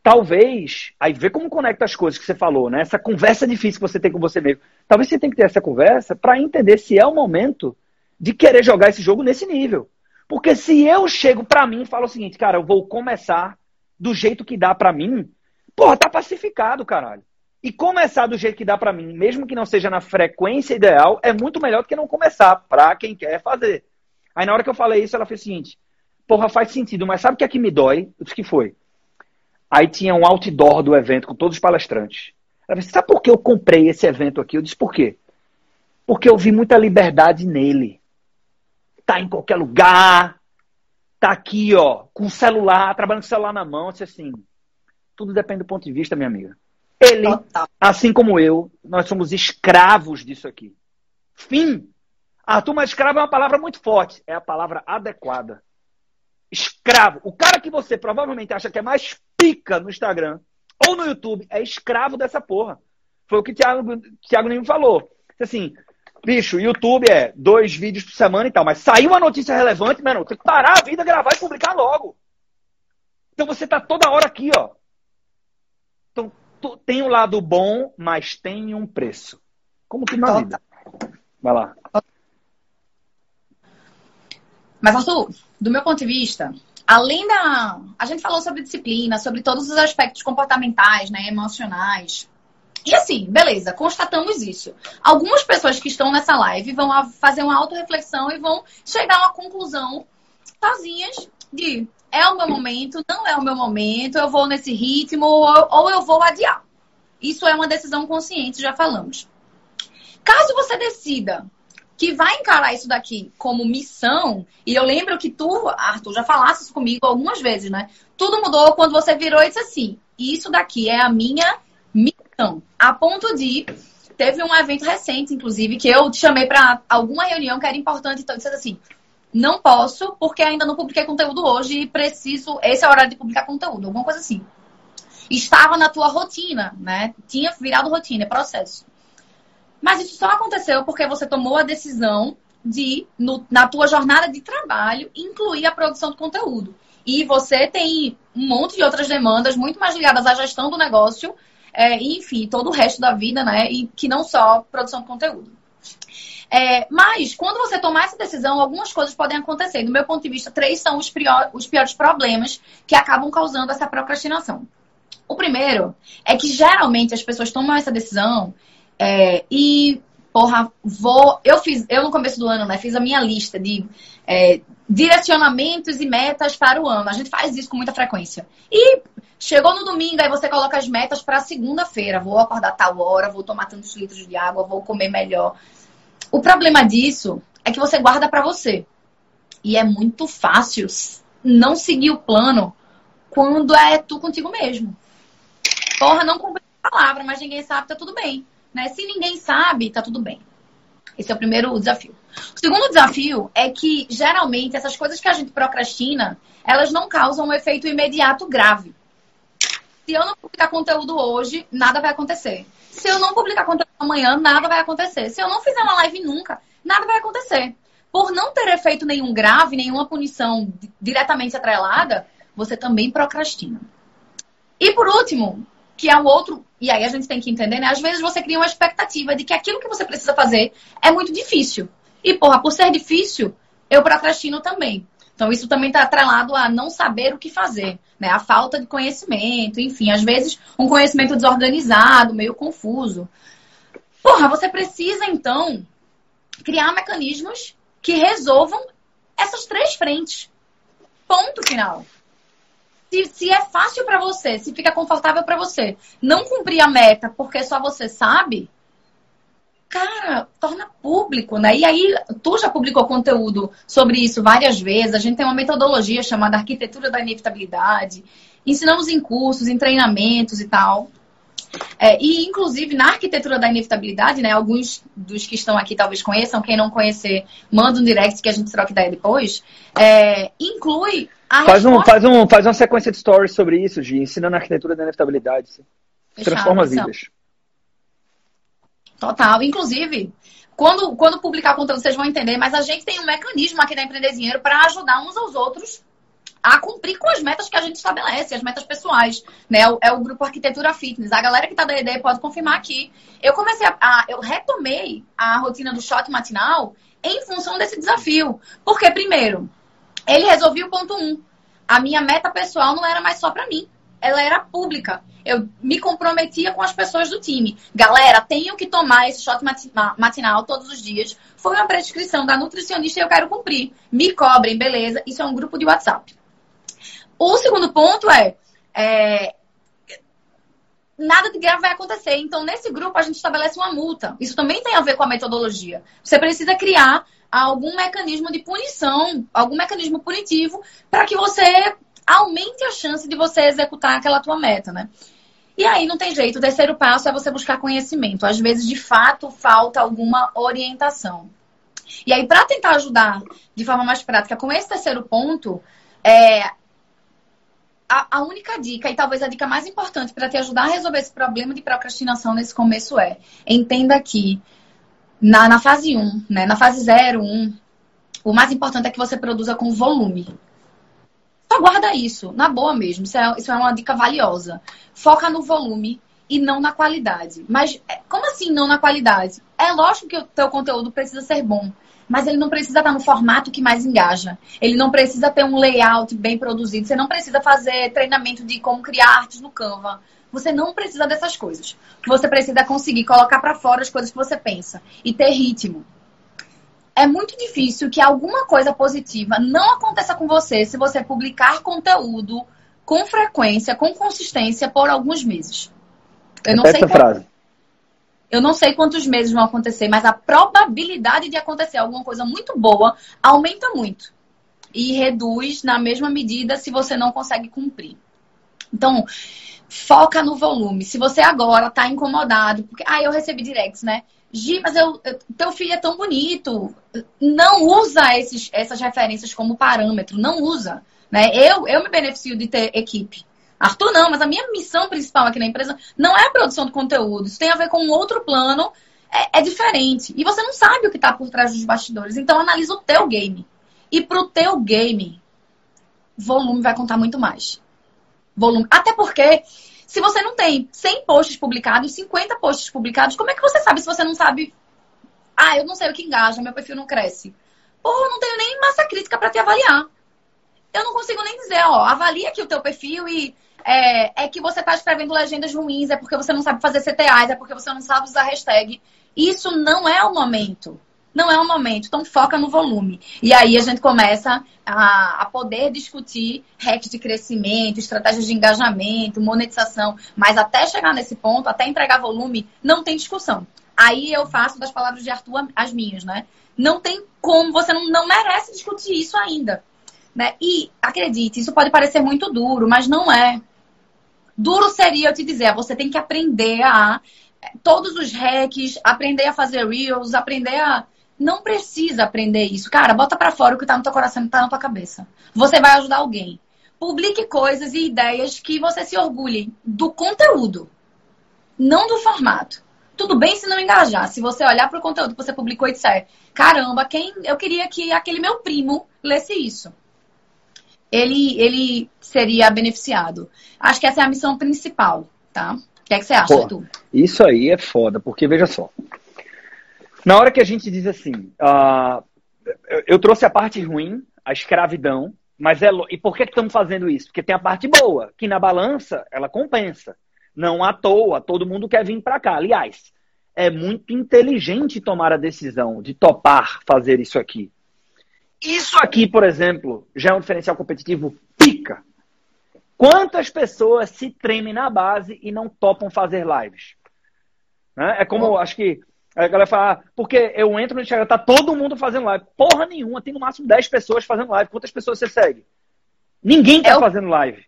talvez, aí vê como conecta as coisas que você falou, né? Essa conversa difícil que você tem com você mesmo. Talvez você tenha que ter essa conversa para entender se é o momento de querer jogar esse jogo nesse nível. Porque se eu chego para mim e falo o seguinte, cara, eu vou começar do jeito que dá para mim, porra, tá pacificado, caralho. E começar do jeito que dá para mim, mesmo que não seja na frequência ideal, é muito melhor do que não começar, pra quem quer fazer. Aí na hora que eu falei isso, ela fez o seguinte: porra, faz sentido, mas sabe o que é que me dói? Eu disse que foi. Aí tinha um outdoor do evento com todos os palestrantes. Ela disse, sabe por que eu comprei esse evento aqui? Eu disse, por quê? Porque eu vi muita liberdade nele. Tá em qualquer lugar, tá aqui, ó, com o celular, trabalhando com o celular na mão. Eu disse assim, tudo depende do ponto de vista, minha amiga. Ele, assim como eu, nós somos escravos disso aqui. Fim. A turma escrava é uma palavra muito forte. É a palavra adequada. Escravo. O cara que você provavelmente acha que é mais pica no Instagram ou no YouTube é escravo dessa porra. Foi o que o Thiago, Thiago Nimo falou. Assim, bicho, YouTube é dois vídeos por semana e tal, mas saiu uma notícia relevante, mano, tem que parar a vida, gravar e publicar logo. Então você tá toda hora aqui, ó. Então, tem um lado bom, mas tem um preço. Como que na vida. Vai lá. Mas, Arthur, do meu ponto de vista, além da. A gente falou sobre disciplina, sobre todos os aspectos comportamentais, né, emocionais. E assim, beleza, constatamos isso. Algumas pessoas que estão nessa live vão fazer uma autorreflexão e vão chegar a uma conclusão sozinhas de é o meu momento, não é o meu momento, eu vou nesse ritmo ou, eu vou adiar. Isso é uma decisão consciente, já falamos. Caso você decida que vai encarar isso daqui como missão, e eu lembro que tu, Arthur, já falaste isso comigo algumas vezes, né? Tudo mudou quando você virou e disse assim: isso daqui é a minha missão. A ponto de. Teve um evento recente, inclusive, que eu te chamei para alguma reunião que era importante, então disse assim: não posso, porque ainda não publiquei conteúdo hoje e preciso. Esse é o horário de publicar conteúdo, alguma coisa assim. Estava na tua rotina, né? Tinha virado rotina, é processo. Mas isso só aconteceu porque você tomou a decisão de, no, na tua jornada de trabalho, incluir a produção de conteúdo. E você tem um monte de outras demandas muito mais ligadas à gestão do negócio, é, enfim, todo o resto da vida, né? E que não só produção de conteúdo. É, mas, quando você tomar essa decisão, algumas coisas podem acontecer. Do meu ponto de vista, três são os, prior, os piores problemas que acabam causando essa procrastinação. O primeiro é que geralmente as pessoas tomam essa decisão é, e, porra, vou. Eu fiz, eu no começo do ano, né, fiz a minha lista de é, direcionamentos e metas para o ano. A gente faz isso com muita frequência. E chegou no domingo, aí você coloca as metas para segunda-feira. Vou acordar tal hora, vou tomar tantos litros de água, vou comer melhor. O problema disso é que você guarda para você. E é muito fácil não seguir o plano quando é tu contigo mesmo. Porra, não cumpri a palavra, mas ninguém sabe, tá tudo bem. Né? Se ninguém sabe, tá tudo bem. Esse é o primeiro desafio. O segundo desafio é que, geralmente, essas coisas que a gente procrastina, elas não causam um efeito imediato grave. Se eu não publicar conteúdo hoje, nada vai acontecer. Se eu não publicar conteúdo amanhã, nada vai acontecer. Se eu não fizer uma live nunca, nada vai acontecer. Por não ter efeito nenhum grave, nenhuma punição diretamente atrelada, você também procrastina. E por último, que é um outro, e aí a gente tem que entender, né? Às vezes você cria uma expectativa de que aquilo que você precisa fazer é muito difícil. E, porra, por ser difícil, eu procrastino também. Então, isso também está atrelado a não saber o que fazer, né? A falta de conhecimento, enfim, às vezes um conhecimento desorganizado, meio confuso. Porra, você precisa, então, criar mecanismos que resolvam essas três frentes. Ponto final. Se, se é fácil para você, se fica confortável para você, não cumprir a meta porque só você sabe, cara, torna público, né? E aí, tu já publicou conteúdo sobre isso várias vezes. A gente tem uma metodologia chamada Arquitetura da Inevitabilidade. Ensinamos em cursos, em treinamentos e tal. É, e, inclusive, na arquitetura da inevitabilidade, né? Alguns dos que estão aqui talvez conheçam, quem não conhecer, manda um direct que a gente troca ideia depois. É, inclui a faz resposta... um, faz, um, faz uma sequência de stories sobre isso, Gi, ensinando a arquitetura da inevitabilidade. Transforma vidas. Total. Inclusive, quando, quando publicar conteúdo, vocês vão entender, mas a gente tem um mecanismo aqui da Empreender Dinheiro para ajudar uns aos outros a cumprir com as metas que a gente estabelece, as metas pessoais, né? É o grupo Arquitetura Fitness. A galera que está da ideia pode confirmar aqui. Eu comecei a, a, eu retomei a rotina do shot matinal em função desse desafio. Porque primeiro, ele resolveu o ponto um. A minha meta pessoal não era mais só para mim, ela era pública. Eu me comprometia com as pessoas do time. Galera, tenho que tomar esse shot matinal todos os dias. Foi uma prescrição da nutricionista e eu quero cumprir. Me cobrem, beleza? Isso é um grupo de WhatsApp. O segundo ponto é, é nada de grave vai acontecer. Então, nesse grupo, a gente estabelece uma multa. Isso também tem a ver com a metodologia. Você precisa criar algum mecanismo de punição, algum mecanismo punitivo, para que você aumente a chance de você executar aquela tua meta, né? E aí não tem jeito. O terceiro passo é você buscar conhecimento. Às vezes, de fato, falta alguma orientação. E aí, para tentar ajudar de forma mais prática com esse terceiro ponto, é, a, a, única dica, e talvez a dica mais importante para te ajudar a resolver esse problema de procrastinação nesse começo é: entenda que na, na fase 1, né, na fase 0, 1, o mais importante é que você produza com volume. Só guarda isso, na boa mesmo. Isso é, isso é uma dica valiosa. Foca no volume e não na qualidade. Mas é, como assim não na qualidade? É lógico que o teu conteúdo precisa ser bom mas ele não precisa estar no formato que mais engaja. Ele não precisa ter um layout bem produzido. Você não precisa fazer treinamento de como criar artes no Canva. Você não precisa dessas coisas. Que você precisa é conseguir colocar para fora as coisas que você pensa e ter ritmo. É muito difícil que alguma coisa positiva não aconteça com você se você publicar conteúdo com frequência, com consistência por alguns meses. Eu não Repete sei. Essa frase. Eu não sei quantos meses vão acontecer, mas a probabilidade de acontecer alguma coisa muito boa aumenta muito. E reduz na mesma medida se você não consegue cumprir. Então, foca no volume. Se você agora está incomodado, porque, ah, eu recebi directs, né? Gi, mas eu, eu, teu filho é tão bonito. Não usa esses, essas referências como parâmetro, não usa. Né? Eu, eu me beneficio de ter equipe. Arthur, não, mas a minha missão principal aqui na empresa não é a produção de conteúdo. Isso tem a ver com um outro plano, é, é diferente. E você não sabe o que está por trás dos bastidores. Então, analisa o teu game. E pro teu game, volume vai contar muito mais. Volume. Até porque, se você não tem 100 posts publicados, 50 posts publicados, como é que você sabe se você não sabe? Ah, eu não sei o que engaja, meu perfil não cresce. Pô, eu não tenho nem massa crítica para te avaliar. Eu não consigo nem dizer, ó, avalia aqui o teu perfil e é, é que você está escrevendo legendas ruins, é porque você não sabe fazer CTAs, é porque você não sabe usar hashtag. Isso não é o momento. Não é o momento. Então foca no volume. E aí a gente começa a, a poder discutir hacks de crescimento, estratégias de engajamento, monetização. Mas até chegar nesse ponto, até entregar volume, não tem discussão. Aí eu faço das palavras de Arthur as minhas, né? Não tem como, você não, não merece discutir isso ainda. Né? E acredite, isso pode parecer muito duro, mas não é. Duro seria eu te dizer, você tem que aprender a todos os hacks, aprender a fazer reels, aprender a não precisa aprender isso. Cara, bota para fora o que tá no teu coração e tá na tua cabeça. Você vai ajudar alguém. Publique coisas e ideias que você se orgulhe do conteúdo, não do formato. Tudo bem se não engajar. Se você olhar para o conteúdo que você publicou e disser, caramba, quem eu queria que aquele meu primo lesse isso ele, ele seria beneficiado. Acho que essa é a missão principal, tá? O que, é que você acha, Pô, Isso aí é foda, porque veja só. Na hora que a gente diz assim, uh, eu, eu, trouxe a parte ruim, a escravidão, mas é. E por que estamos fazendo isso? Porque tem a parte boa, que na balança ela compensa. Não à toa, todo mundo quer vir para cá. Aliás, é muito inteligente tomar a decisão de topar fazer isso aqui. Isso aqui, por exemplo, já é um diferencial competitivo pica. Quantas pessoas se tremem na base e não topam fazer lives? Né? É como, acho que a galera fala, ah, porque eu entro no Instagram, tá todo mundo fazendo live. Porra nenhuma, tem no máximo 10 pessoas fazendo live. Quantas pessoas você segue? Ninguém tá é o... fazendo live.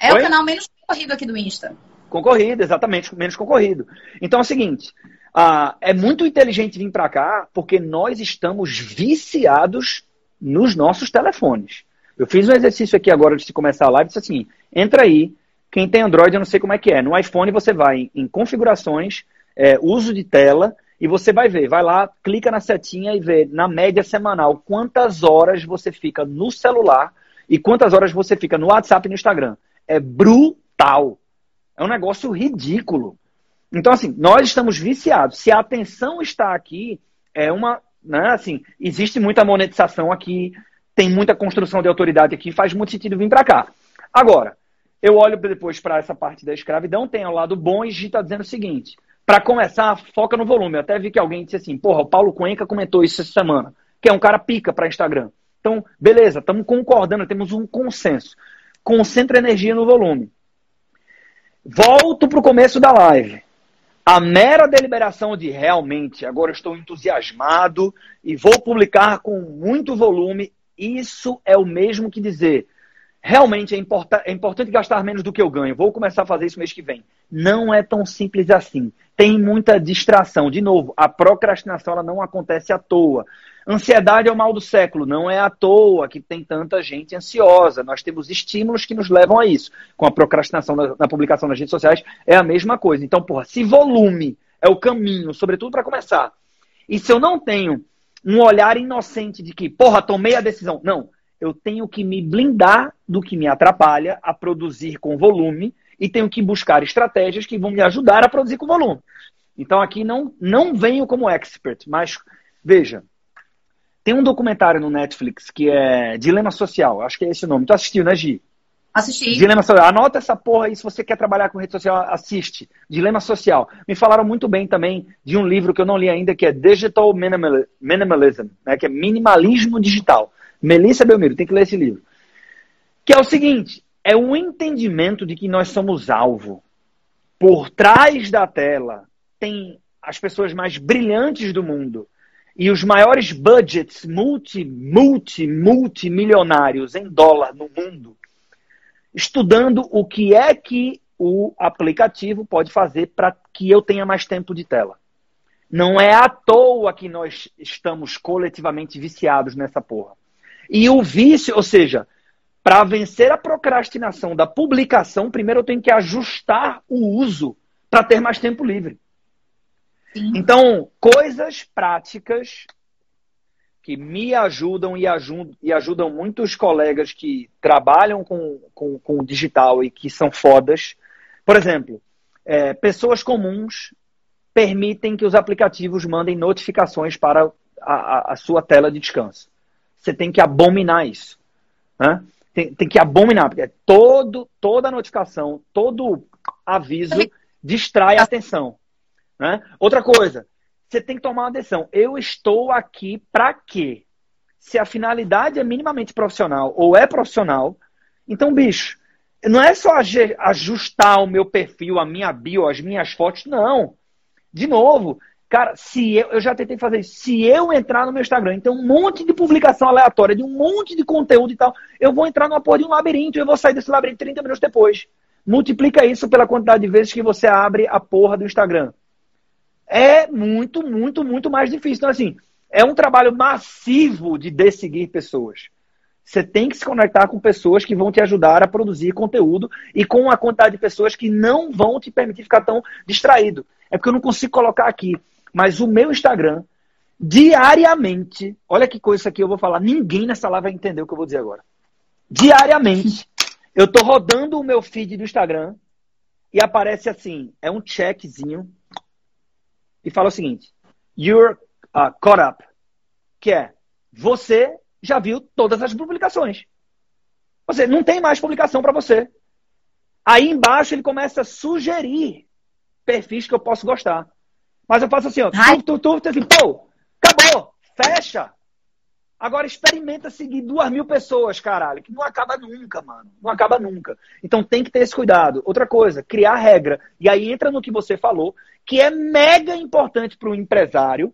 É Oi? o canal menos corrido aqui do Insta. Concorrido, exatamente, menos concorrido. Então é o seguinte, ah, é muito inteligente vir para cá porque nós estamos viciados nos nossos telefones. Eu fiz um exercício aqui agora de começar a live, disse assim, entra aí, quem tem Android eu não sei como é que é. No iPhone você vai em, em configurações, é, uso de tela, e você vai ver, vai lá, clica na setinha e vê, na média semanal, quantas horas você fica no celular e quantas horas você fica no WhatsApp e no Instagram. É brutal. É um negócio ridículo. Então, assim, nós estamos viciados. Se a atenção está aqui, é uma. Né, assim, existe muita monetização aqui, tem muita construção de autoridade aqui, faz muito sentido vir para cá. Agora, eu olho depois para essa parte da escravidão, tem o lado bom e Gi está dizendo o seguinte: para começar, foca no volume. Eu até vi que alguém disse assim, porra, o Paulo Cuenca comentou isso essa semana, que é um cara pica para Instagram. Então, beleza, estamos concordando, temos um consenso. Concentra energia no volume. Volto para o começo da live. A mera deliberação de realmente agora estou entusiasmado e vou publicar com muito volume, isso é o mesmo que dizer realmente é, é importante gastar menos do que eu ganho. Vou começar a fazer isso mês que vem. Não é tão simples assim. Tem muita distração. De novo, a procrastinação ela não acontece à toa. Ansiedade é o mal do século. Não é à toa que tem tanta gente ansiosa. Nós temos estímulos que nos levam a isso. Com a procrastinação na, na publicação nas redes sociais é a mesma coisa. Então, porra, se volume é o caminho, sobretudo para começar, e se eu não tenho um olhar inocente de que, porra, tomei a decisão. Não eu tenho que me blindar do que me atrapalha a produzir com volume e tenho que buscar estratégias que vão me ajudar a produzir com volume. Então aqui não, não venho como expert, mas veja, tem um documentário no Netflix que é Dilema Social, acho que é esse o nome. Tu assistiu, né, Gi? Assisti. Dilema Social. Anota essa porra aí, se você quer trabalhar com rede social, assiste. Dilema Social. Me falaram muito bem também de um livro que eu não li ainda, que é Digital Minimalism, né, que é Minimalismo Digital. Melissa Belmiro, tem que ler esse livro. Que é o seguinte: é um entendimento de que nós somos alvo. Por trás da tela tem as pessoas mais brilhantes do mundo e os maiores budgets multi, multi, multimilionários em dólar no mundo, estudando o que é que o aplicativo pode fazer para que eu tenha mais tempo de tela. Não é à toa que nós estamos coletivamente viciados nessa porra. E o vício, ou seja, para vencer a procrastinação da publicação, primeiro eu tenho que ajustar o uso para ter mais tempo livre. Sim. Então, coisas práticas que me ajudam e ajudam, e ajudam muitos colegas que trabalham com, com, com o digital e que são fodas. Por exemplo, é, pessoas comuns permitem que os aplicativos mandem notificações para a, a, a sua tela de descanso você tem que abominar isso. Né? Tem, tem que abominar, porque todo, toda notificação, todo aviso distrai a atenção. Né? Outra coisa, você tem que tomar uma decisão. Eu estou aqui para quê? Se a finalidade é minimamente profissional ou é profissional, então, bicho, não é só ajustar o meu perfil, a minha bio, as minhas fotos, não. De novo, Cara, se eu, eu já tentei fazer isso. Se eu entrar no meu Instagram, então um monte de publicação aleatória, de um monte de conteúdo e tal, eu vou entrar numa porra de um labirinto e eu vou sair desse labirinto 30 minutos depois. Multiplica isso pela quantidade de vezes que você abre a porra do Instagram. É muito, muito, muito mais difícil. Então, assim, é um trabalho massivo de desseguir pessoas. Você tem que se conectar com pessoas que vão te ajudar a produzir conteúdo e com a quantidade de pessoas que não vão te permitir ficar tão distraído. É porque eu não consigo colocar aqui. Mas o meu Instagram, diariamente, olha que coisa aqui eu vou falar, ninguém nessa live vai entender o que eu vou dizer agora. Diariamente, eu tô rodando o meu feed do Instagram e aparece assim, é um checkzinho e fala o seguinte: You're uh, caught up. Que é, você já viu todas as publicações. Você não tem mais publicação para você. Aí embaixo ele começa a sugerir perfis que eu posso gostar. Mas eu faço assim, ó, tu, tu, tu, tu, assim, pô, acabou, fecha. Agora experimenta seguir duas mil pessoas, caralho, que não acaba nunca, mano. Não acaba nunca. Então tem que ter esse cuidado. Outra coisa, criar regra. E aí entra no que você falou, que é mega importante para o empresário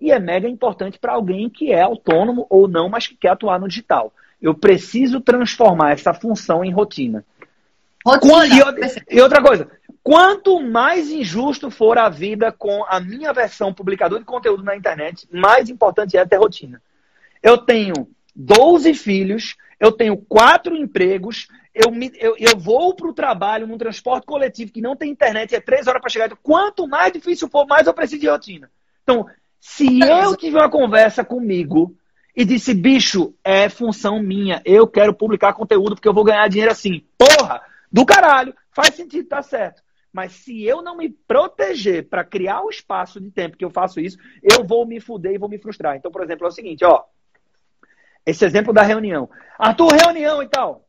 e é mega importante para alguém que é autônomo ou não, mas que quer atuar no digital. Eu preciso transformar essa função em rotina. Rotina, e, outra, e outra coisa, quanto mais injusto for a vida com a minha versão publicador de conteúdo na internet, mais importante é ter rotina. Eu tenho 12 filhos, eu tenho quatro empregos, eu, me, eu, eu vou para o trabalho num transporte coletivo que não tem internet, é três horas para chegar. Então, quanto mais difícil for, mais eu preciso de rotina. Então, se eu tiver uma conversa comigo e disse, bicho, é função minha, eu quero publicar conteúdo porque eu vou ganhar dinheiro assim. Porra, do caralho, faz sentido, tá certo. Mas se eu não me proteger para criar o espaço de tempo que eu faço isso, eu vou me fuder e vou me frustrar. Então, por exemplo, é o seguinte, ó. Esse exemplo da reunião. Arthur, reunião e tal.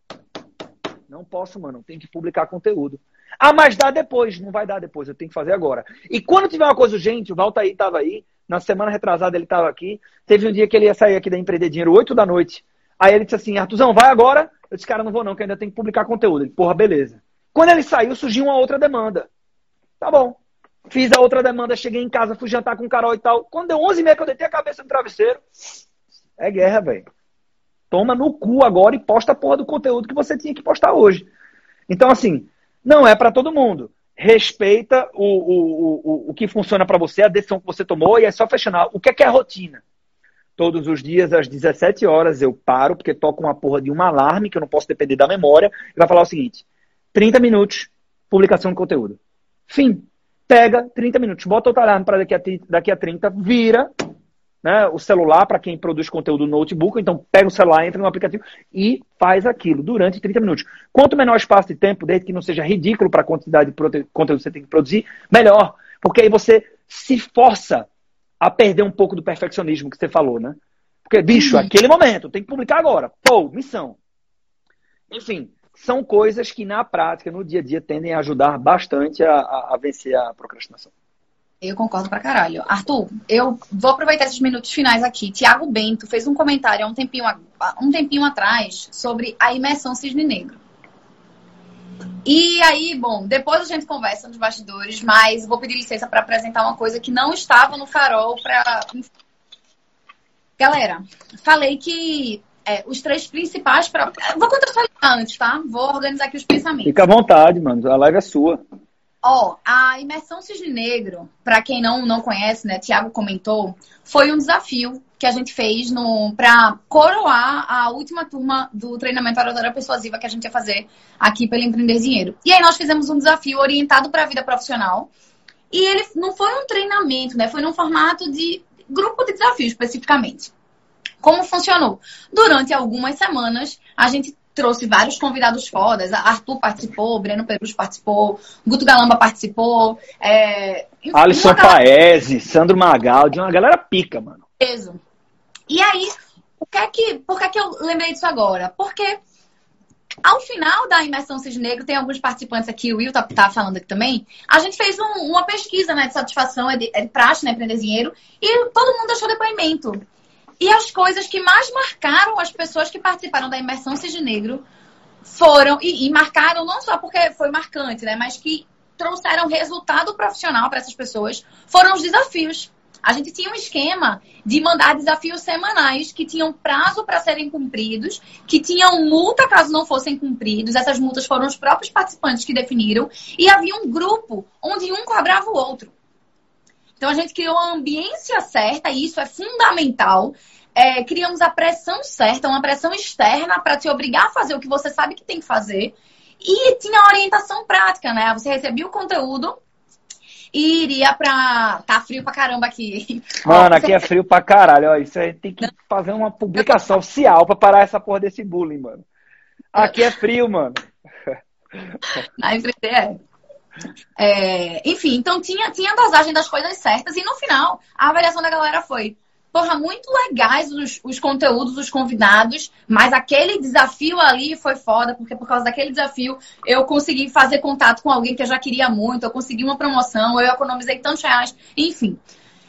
Não posso, mano. Tem que publicar conteúdo. Ah, mas dá depois. Não vai dar depois. Eu tenho que fazer agora. E quando tiver uma coisa urgente, o Valtaí estava aí. Na semana retrasada ele estava aqui. Teve um dia que ele ia sair aqui da Empreender Dinheiro, 8 da noite. Aí ele disse assim, Artuzão, vai agora. Eu disse, cara, não vou não, que ainda tem que publicar conteúdo. Ele, porra, beleza. Quando ele saiu, surgiu uma outra demanda. Tá bom. Fiz a outra demanda, cheguei em casa, fui jantar com o Carol e tal. Quando deu 11 e meia que eu deitei a cabeça no travesseiro, é guerra, velho. Toma no cu agora e posta a porra do conteúdo que você tinha que postar hoje. Então, assim, não é para todo mundo. Respeita o, o, o, o que funciona para você, a decisão que você tomou, e é só fechar. O que é que é rotina? Todos os dias, às 17 horas, eu paro, porque toco uma porra de um alarme, que eu não posso depender da memória, e vai falar o seguinte: 30 minutos, publicação de conteúdo. Fim. Pega 30 minutos, bota o alarme para daqui a, daqui a 30, vira né, o celular para quem produz conteúdo no notebook, então pega o celular, entra no aplicativo e faz aquilo durante 30 minutos. Quanto menor espaço de tempo, desde que não seja ridículo para a quantidade de conteúdo que você tem que produzir, melhor. Porque aí você se força a perder um pouco do perfeccionismo que você falou, né? Porque, bicho, uhum. aquele momento, tem que publicar agora. Pô, missão. Enfim, são coisas que na prática, no dia a dia, tendem a ajudar bastante a, a, a vencer a procrastinação. Eu concordo pra caralho. Arthur, eu vou aproveitar esses minutos finais aqui. Tiago Bento fez um comentário há um tempinho, um tempinho atrás sobre a imersão cisne negro. E aí, bom, depois a gente conversa nos bastidores, mas vou pedir licença para apresentar uma coisa que não estava no farol para. Galera, falei que é, os três principais. Pra... Vou contextualizar antes, tá? Vou organizar aqui os pensamentos. Fica à vontade, mano. A live é sua. Ó, a imersão cisne negro, para quem não, não conhece, né, Tiago comentou, foi um desafio que a gente fez para coroar a última turma do treinamento oratória persuasiva que a gente ia fazer aqui pelo Empreender Dinheiro. E aí nós fizemos um desafio orientado para a vida profissional. E ele não foi um treinamento, né? Foi num formato de grupo de desafio especificamente. Como funcionou? Durante algumas semanas, a gente trouxe vários convidados fodas. Arthur participou, Breno Perus participou, Guto Galamba participou. É... Alisson galera... Paese, Sandro Magaldi, uma galera pica, mano. Peso. E aí, o que é que, por que, é que eu lembrei disso agora? Porque ao final da imersão Cisne Negro, tem alguns participantes aqui, o Will tá, tá falando aqui também. A gente fez um, uma pesquisa né, de satisfação, é de, é de praxe, né, Aprender Dinheiro, e todo mundo deixou depoimento. E as coisas que mais marcaram as pessoas que participaram da imersão Cisne Negro foram, e, e marcaram não só porque foi marcante, né? Mas que trouxeram resultado profissional para essas pessoas, foram os desafios. A gente tinha um esquema de mandar desafios semanais que tinham prazo para serem cumpridos, que tinham multa caso não fossem cumpridos. Essas multas foram os próprios participantes que definiram. E havia um grupo onde um cobrava o outro. Então a gente criou a ambiência certa, e isso é fundamental. É, criamos a pressão certa, uma pressão externa para te obrigar a fazer o que você sabe que tem que fazer. E tinha orientação prática, né? Você recebia o conteúdo e iria pra. Tá frio pra caramba aqui. Mano, aqui é frio pra caralho. Ó, isso aí tem que fazer uma publicação oficial pra parar essa porra desse bullying, mano. Aqui é frio, mano. Na empreender é. É, enfim, então tinha, tinha a dosagem das coisas certas e no final a avaliação da galera foi porra, muito legais os, os conteúdos, os convidados, mas aquele desafio ali foi foda, porque por causa daquele desafio eu consegui fazer contato com alguém que eu já queria muito, eu consegui uma promoção, eu economizei tantos reais, enfim.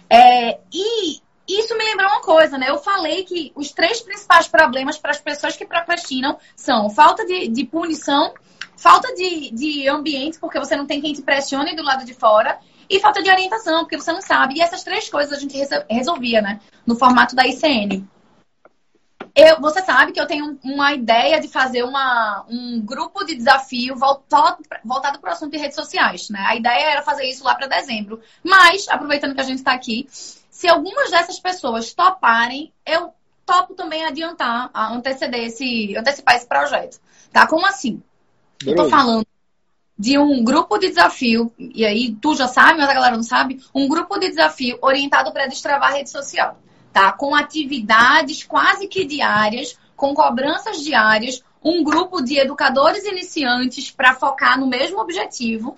É, e isso me lembrou uma coisa, né? Eu falei que os três principais problemas para as pessoas que procrastinam são falta de, de punição falta de, de ambiente, porque você não tem quem te pressione do lado de fora, e falta de orientação, porque você não sabe. E essas três coisas a gente resolvia, né? No formato da ICN. eu, você sabe que eu tenho uma ideia de fazer uma, um grupo de desafio voltado, voltado para o assunto de redes sociais, né? A ideia era fazer isso lá para dezembro. Mas, aproveitando que a gente está aqui, se algumas dessas pessoas toparem, eu topo também adiantar, anteceder esse, antecipar esse projeto. Tá? Como assim? Eu tô falando de um grupo de desafio, e aí tu já sabe, mas a galera não sabe, um grupo de desafio orientado para destravar a rede social tá? Com atividades quase que diárias, com cobranças diárias, um grupo de educadores iniciantes para focar no mesmo objetivo.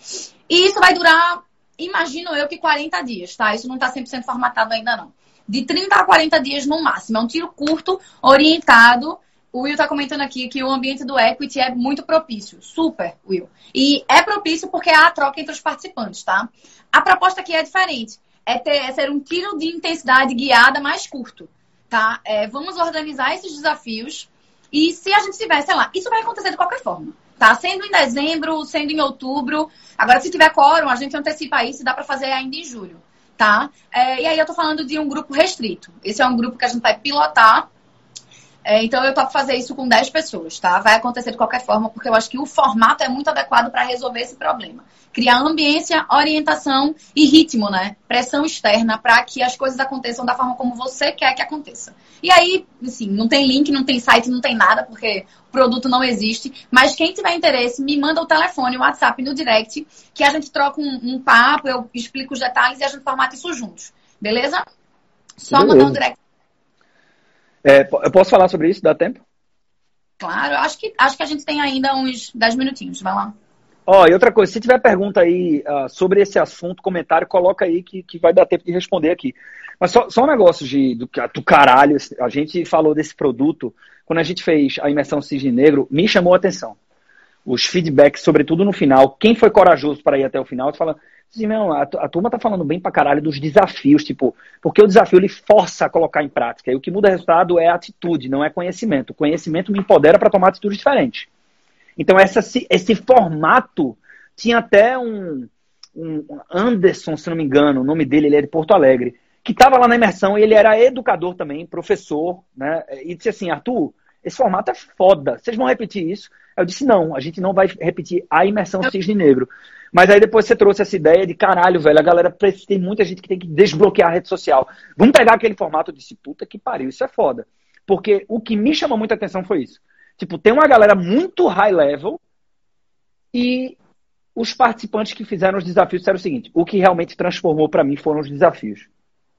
E isso vai durar, imagino eu, que 40 dias, tá? Isso não está 100% formatado ainda não. De 30 a 40 dias no máximo. É um tiro curto, orientado. O Will está comentando aqui que o ambiente do Equity é muito propício. Super, Will. E é propício porque há a troca entre os participantes, tá? A proposta aqui é diferente é, ter, é ser um tiro de intensidade guiada mais curto, tá? É, vamos organizar esses desafios e se a gente tiver, sei lá, isso vai acontecer de qualquer forma, tá? Sendo em dezembro, sendo em outubro. Agora, se tiver quórum, a gente antecipa isso e dá para fazer ainda em julho, tá? É, e aí eu tô falando de um grupo restrito. Esse é um grupo que a gente vai pilotar é, então eu topo fazer isso com 10 pessoas, tá? Vai acontecer de qualquer forma, porque eu acho que o formato é muito adequado para resolver esse problema. Criar ambiência, orientação e ritmo, né? Pressão externa para que as coisas aconteçam da forma como você quer que aconteça. E aí, assim, não tem link, não tem site, não tem nada, porque o produto não existe. Mas quem tiver interesse, me manda o telefone, o WhatsApp no direct, que a gente troca um, um papo, eu explico os detalhes e a gente formata isso juntos. Beleza? Só Beleza. mandar um direct é, eu posso falar sobre isso? Dá tempo? Claro, acho que, acho que a gente tem ainda uns 10 minutinhos. Vai lá. Ó, oh, e outra coisa, se tiver pergunta aí uh, sobre esse assunto, comentário, coloca aí que, que vai dar tempo de responder aqui. Mas só, só um negócio de, do, do caralho, a gente falou desse produto, quando a gente fez a imersão Cisne Negro, me chamou a atenção. Os feedbacks, sobretudo no final, quem foi corajoso para ir até o final, fala, Sim, não, a, a, turma tá falando bem pra caralho dos desafios, tipo, porque o desafio ele força a colocar em prática. E o que muda o resultado é a atitude, não é conhecimento. O conhecimento me empodera para tomar atitudes diferentes. Então, essa, esse formato tinha até um, um Anderson, se não me engano, o nome dele, ele é de Porto Alegre, que estava lá na imersão e ele era educador também, professor, né? E disse assim, Arthur, esse formato é foda, vocês vão repetir isso? Eu disse, não, a gente não vai repetir a imersão cisne negro. Mas aí depois você trouxe essa ideia de caralho, velho, a galera tem muita gente que tem que desbloquear a rede social. Vamos pegar aquele formato de puta que pariu, isso é foda. Porque o que me chamou muita atenção foi isso. Tipo, tem uma galera muito high level e os participantes que fizeram os desafios disseram o seguinte: o que realmente transformou para mim foram os desafios.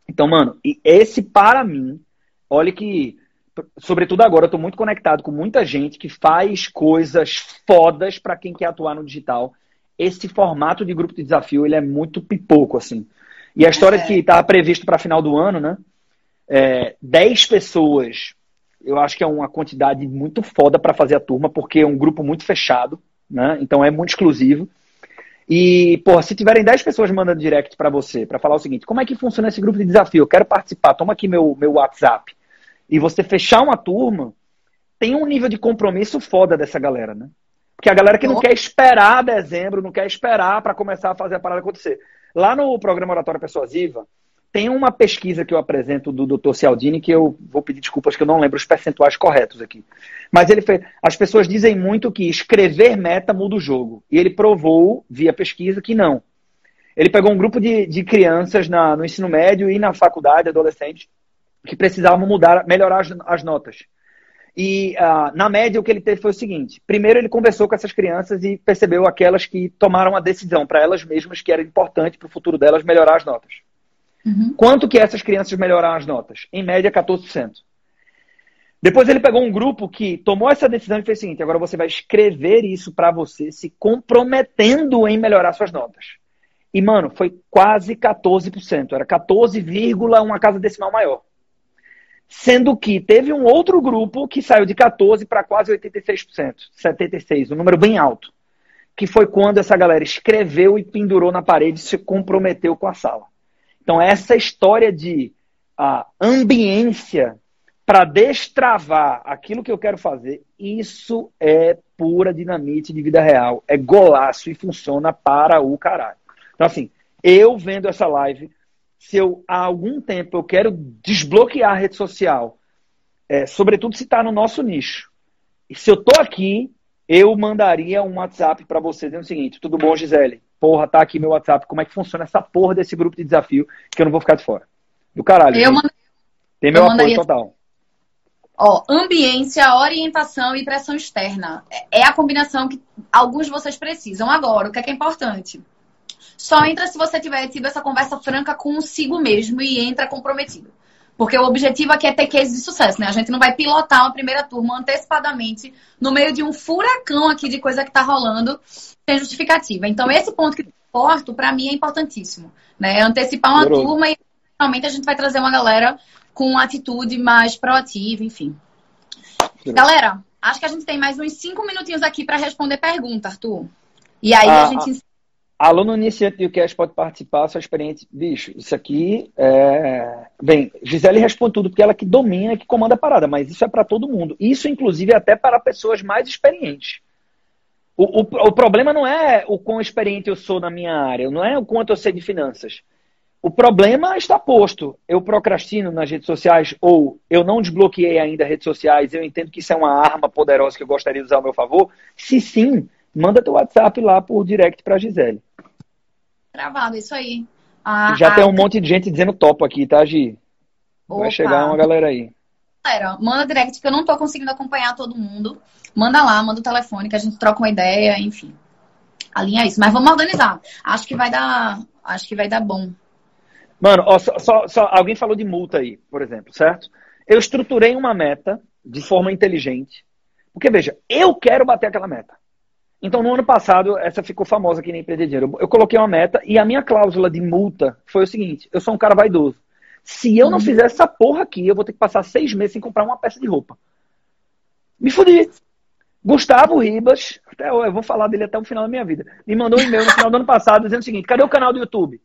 Então, mano, esse para mim, olha que, sobretudo agora, eu tô muito conectado com muita gente que faz coisas fodas para quem quer atuar no digital esse formato de grupo de desafio ele é muito pipoco, assim. E a história é. que estava previsto para final do ano, né? É, 10 pessoas, eu acho que é uma quantidade muito foda para fazer a turma, porque é um grupo muito fechado, né? Então é muito exclusivo. E, porra, se tiverem 10 pessoas mandando direct para você, para falar o seguinte, como é que funciona esse grupo de desafio? Eu quero participar, toma aqui meu, meu WhatsApp. E você fechar uma turma, tem um nível de compromisso foda dessa galera, né? Porque a galera que não quer esperar dezembro, não quer esperar para começar a fazer a parada acontecer. Lá no programa Oratória Persuasiva, tem uma pesquisa que eu apresento do Dr. Cialdini, que eu vou pedir desculpas que eu não lembro os percentuais corretos aqui. Mas ele fez. As pessoas dizem muito que escrever meta muda o jogo. E ele provou, via pesquisa, que não. Ele pegou um grupo de, de crianças na, no ensino médio e na faculdade, adolescentes, que precisavam mudar, melhorar as, as notas. E uh, na média o que ele teve foi o seguinte: primeiro ele conversou com essas crianças e percebeu aquelas que tomaram a decisão para elas mesmas que era importante para o futuro delas melhorar as notas. Uhum. Quanto que essas crianças melhoraram as notas? Em média 14%. Depois ele pegou um grupo que tomou essa decisão e fez o seguinte: agora você vai escrever isso para você, se comprometendo em melhorar suas notas. E, mano, foi quase 14%. Era 14, uma casa decimal maior. Sendo que teve um outro grupo que saiu de 14% para quase 86%, 76%, um número bem alto. Que foi quando essa galera escreveu e pendurou na parede e se comprometeu com a sala. Então, essa história de a ambiência para destravar aquilo que eu quero fazer, isso é pura dinamite de vida real. É golaço e funciona para o caralho. Então, assim, eu vendo essa live, se eu há algum tempo eu quero desbloquear a rede social, é, sobretudo se está no nosso nicho. E se eu tô aqui, eu mandaria um WhatsApp para você dizendo o seguinte: tudo bom, Gisele? Porra, tá aqui meu WhatsApp. Como é que funciona essa porra desse grupo de desafio que eu não vou ficar de fora? Do caralho. Eu mand... Tem meu eu apoio mandaria... total. Ó, ambiência, orientação e pressão externa. É a combinação que alguns de vocês precisam. Agora, o que é, que é importante? Só entra se você tiver tido essa conversa franca consigo mesmo e entra comprometido. Porque o objetivo aqui é ter case de sucesso, né? A gente não vai pilotar uma primeira turma antecipadamente no meio de um furacão aqui de coisa que tá rolando sem justificativa. Então, esse ponto que eu importo, para mim, é importantíssimo. Né? Antecipar uma turma e realmente a gente vai trazer uma galera com uma atitude mais proativa, enfim. Galera, acho que a gente tem mais uns cinco minutinhos aqui para responder pergunta, Arthur. E aí ah, a gente Aluno iniciante do QS pode participar, sua experiência. Bicho, isso aqui é. Bem, Gisele responde tudo porque ela que domina, que comanda a parada, mas isso é para todo mundo. Isso, inclusive, é até para pessoas mais experientes. O, o, o, problema não é o quão experiente eu sou na minha área, não é o quanto eu sei de finanças. O problema está posto. Eu procrastino nas redes sociais ou eu não desbloqueei ainda redes sociais, eu entendo que isso é uma arma poderosa que eu gostaria de usar ao meu favor. Se sim, manda teu WhatsApp lá por direct para Gisele. Travado, isso aí. Ah, Já tem um monte de gente dizendo topo aqui, tá, Gi? Vai Opa. chegar uma galera aí. Galera, manda direct que eu não tô conseguindo acompanhar todo mundo. Manda lá, manda o telefone que a gente troca uma ideia, enfim. Alinha isso. Mas vamos organizar. Acho que vai dar. Acho que vai dar bom. Mano, ó, só, só, só, alguém falou de multa aí, por exemplo, certo? Eu estruturei uma meta de forma inteligente. Porque, veja, eu quero bater aquela meta. Então, no ano passado, essa ficou famosa que nem perder dinheiro. Eu coloquei uma meta e a minha cláusula de multa foi o seguinte: eu sou um cara vaidoso. Se eu não uhum. fizer essa porra aqui, eu vou ter que passar seis meses sem comprar uma peça de roupa. Me fodi. Gustavo Ribas, até eu vou falar dele até o final da minha vida, me mandou um e-mail no final do ano passado dizendo o seguinte: cadê o canal do YouTube?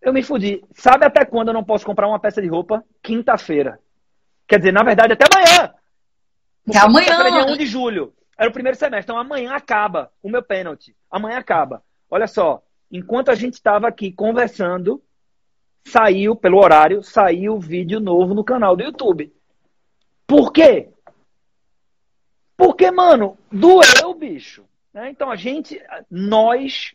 Eu me fudi. Sabe até quando eu não posso comprar uma peça de roupa? Quinta-feira. Quer dizer, na verdade, até amanhã. Até amanhã. Dia 1 de julho. Era o primeiro semestre. Então amanhã acaba o meu pênalti. Amanhã acaba. Olha só, enquanto a gente estava aqui conversando, saiu, pelo horário, saiu vídeo novo no canal do YouTube. Por quê? Porque, mano, doeu, bicho. Né? Então a gente, nós,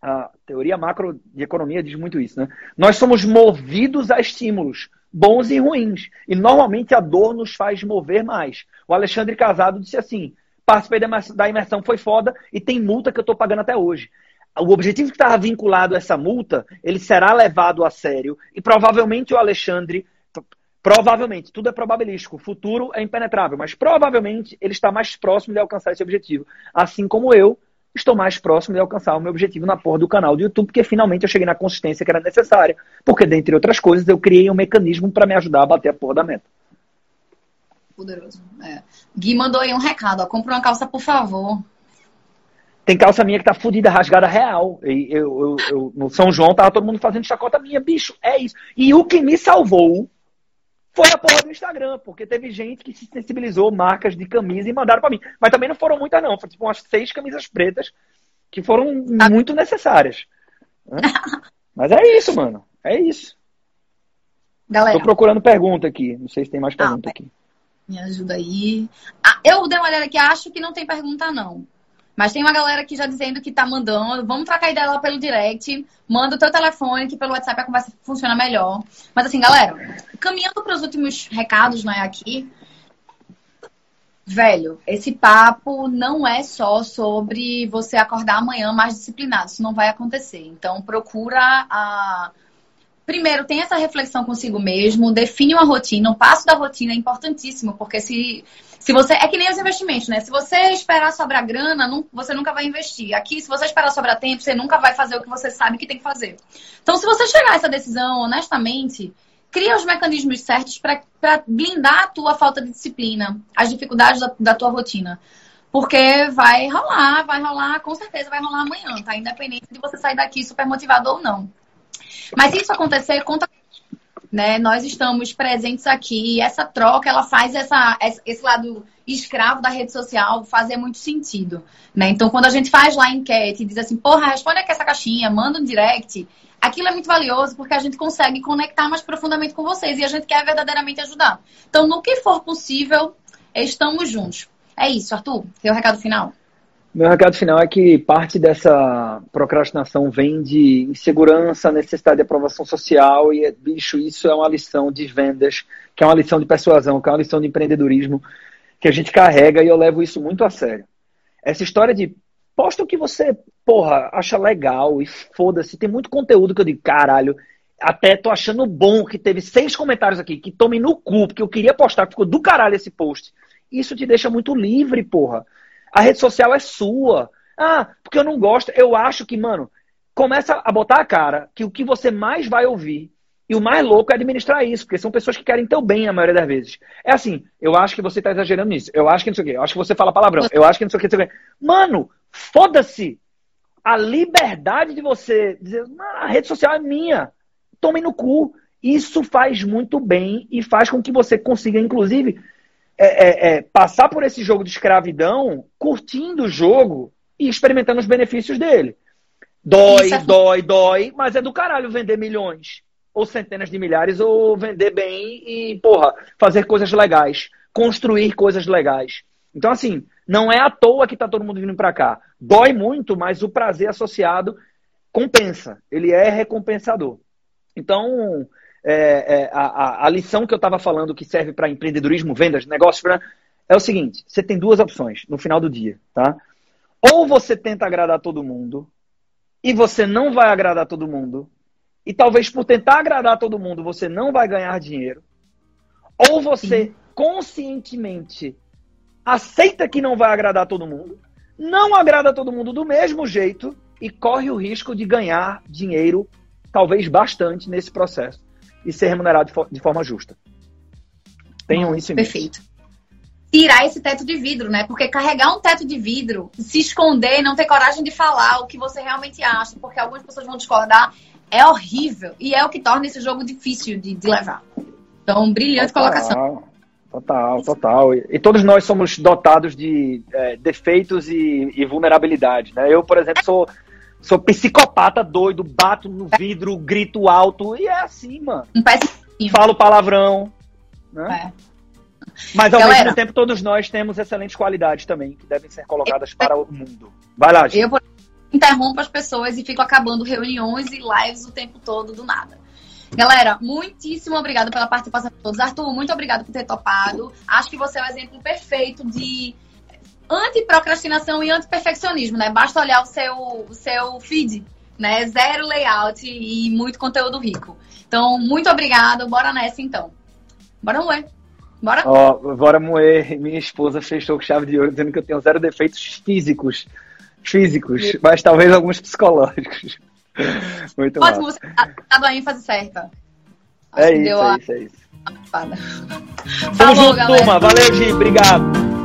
a teoria macro de economia diz muito isso, né? Nós somos movidos a estímulos bons e ruins. E normalmente a dor nos faz mover mais. O Alexandre Casado disse assim: participei da imersão, foi foda e tem multa que eu estou pagando até hoje. O objetivo que estava vinculado a essa multa, ele será levado a sério e provavelmente o Alexandre, provavelmente, tudo é probabilístico, o futuro é impenetrável, mas provavelmente ele está mais próximo de alcançar esse objetivo. Assim como eu estou mais próximo de alcançar o meu objetivo na porra do canal do YouTube, porque finalmente eu cheguei na consistência que era necessária. Porque, dentre outras coisas, eu criei um mecanismo para me ajudar a bater a porra da meta poderoso. É. Gui mandou aí um recado, ó. Compra uma calça, por favor. Tem calça minha que tá fodida, rasgada real. E eu, eu, eu, no São João tava todo mundo fazendo chacota minha. Bicho, é isso. E o que me salvou foi a porra do Instagram, porque teve gente que se sensibilizou, marcas de camisa, e mandaram para mim. Mas também não foram muitas, não. Foram tipo umas seis camisas pretas que foram ah. muito necessárias. Mas é isso, mano. É isso. Galera. Tô procurando pergunta aqui. Não sei se tem mais pergunta ah, aqui. Me ajuda aí. Ah, eu dei uma olhada aqui, acho que não tem pergunta, não. Mas tem uma galera aqui já dizendo que tá mandando. Vamos trocar ideia lá pelo direct. Manda o teu telefone, que pelo WhatsApp a conversa funciona melhor. Mas assim, galera, caminhando para os últimos recados, né, aqui. Velho, esse papo não é só sobre você acordar amanhã mais disciplinado. Isso não vai acontecer. Então, procura a primeiro, tem essa reflexão consigo mesmo, define uma rotina, o passo da rotina é importantíssimo, porque se, se você. É que nem os investimentos, né? Se você esperar sobrar grana, não, você nunca vai investir. Aqui, se você esperar sobrar tempo, você nunca vai fazer o que você sabe que tem que fazer. Então, se você chegar a essa decisão honestamente, cria os mecanismos certos para blindar a tua falta de disciplina, as dificuldades da, da tua rotina. Porque vai rolar, vai rolar, com certeza vai rolar amanhã, tá? Independente de você sair daqui super motivado ou não. Mas se isso acontecer, conta né? Nós estamos presentes aqui essa troca, ela faz essa, esse lado escravo da rede social fazer muito sentido, né? Então, quando a gente faz lá enquete e diz assim, porra, responde aqui essa caixinha, manda um direct, aquilo é muito valioso porque a gente consegue conectar mais profundamente com vocês e a gente quer verdadeiramente ajudar. Então, no que for possível, estamos juntos. É isso, Arthur. Seu recado final. Meu recado final é que parte dessa procrastinação vem de insegurança, necessidade de aprovação social e, bicho, isso é uma lição de vendas, que é uma lição de persuasão, que é uma lição de empreendedorismo que a gente carrega e eu levo isso muito a sério. Essa história de posta o que você, porra, acha legal e foda-se, tem muito conteúdo que eu digo, caralho, até tô achando bom que teve seis comentários aqui que tomem no cu, porque eu queria postar, ficou do caralho esse post. Isso te deixa muito livre, porra. A rede social é sua. Ah, porque eu não gosto. Eu acho que, mano, começa a botar a cara que o que você mais vai ouvir e o mais louco é administrar isso, porque são pessoas que querem teu bem a maioria das vezes. É assim, eu acho que você tá exagerando nisso. Eu acho que não sei o quê. Eu acho que você fala palavrão. Eu acho que não sei o quê. Mano, foda-se. A liberdade de você dizer, a rede social é minha. Tome no cu. Isso faz muito bem e faz com que você consiga, inclusive, é, é, é, passar por esse jogo de escravidão curtindo o jogo e experimentando os benefícios dele. Dói, é... dói, dói, mas é do caralho vender milhões, ou centenas de milhares, ou vender bem e, porra, fazer coisas legais, construir coisas legais. Então, assim, não é à toa que tá todo mundo vindo para cá. Dói muito, mas o prazer associado compensa. Ele é recompensador. Então, é, é, a, a, lição que eu estava falando que serve para empreendedorismo, vendas, negócios, é o seguinte: você tem duas opções no final do dia, tá? Ou você tenta agradar todo mundo e você não vai agradar todo mundo, e talvez por tentar agradar todo mundo você não vai ganhar dinheiro, ou você Sim. conscientemente aceita que não vai agradar todo mundo, não agrada todo mundo do mesmo jeito e corre o risco de ganhar dinheiro, talvez bastante, nesse processo e ser remunerado de forma justa. Tenham isso em Perfeito. Mente. Tirar esse teto de vidro, né? Porque carregar um teto de vidro, se esconder, não ter coragem de falar o que você realmente acha, porque algumas pessoas vão discordar, é horrível. E é o que torna esse jogo difícil de, de levar. Então, brilhante total, colocação. Total, total. E, todos nós somos dotados de é, defeitos e, e vulnerabilidade, né? Eu, por exemplo, sou Sou psicopata doido, bato no vidro, grito alto. E é assim, mano. Falo palavrão. Né? É. Mas ao Galera, mesmo tempo, todos nós temos excelentes qualidades também, que devem ser colocadas eu, para o mundo. Vai lá, gente. Eu interrompo as pessoas e fico acabando reuniões e lives o tempo todo do nada. Galera, muitíssimo obrigado pela participação de todos. Arthur, muito obrigado por ter topado. Acho que você é o exemplo perfeito de anti-procrastinação e anti-perfeccionismo, né? Basta olhar o seu, o seu feed, né? Zero layout e muito conteúdo rico. Então, muito obrigado. Bora nessa, então. Bora moer. Bora? Ó, oh, bora moer. Minha esposa fechou com chave de ouro dizendo que eu tenho zero defeitos físicos. Físicos, mas talvez alguns psicológicos. Muito Ótimo, você tá dando a ênfase certa. é isso, é isso, é isso. Tamo Falou, junto, galera. turma. Valeu, Gi. Obrigado.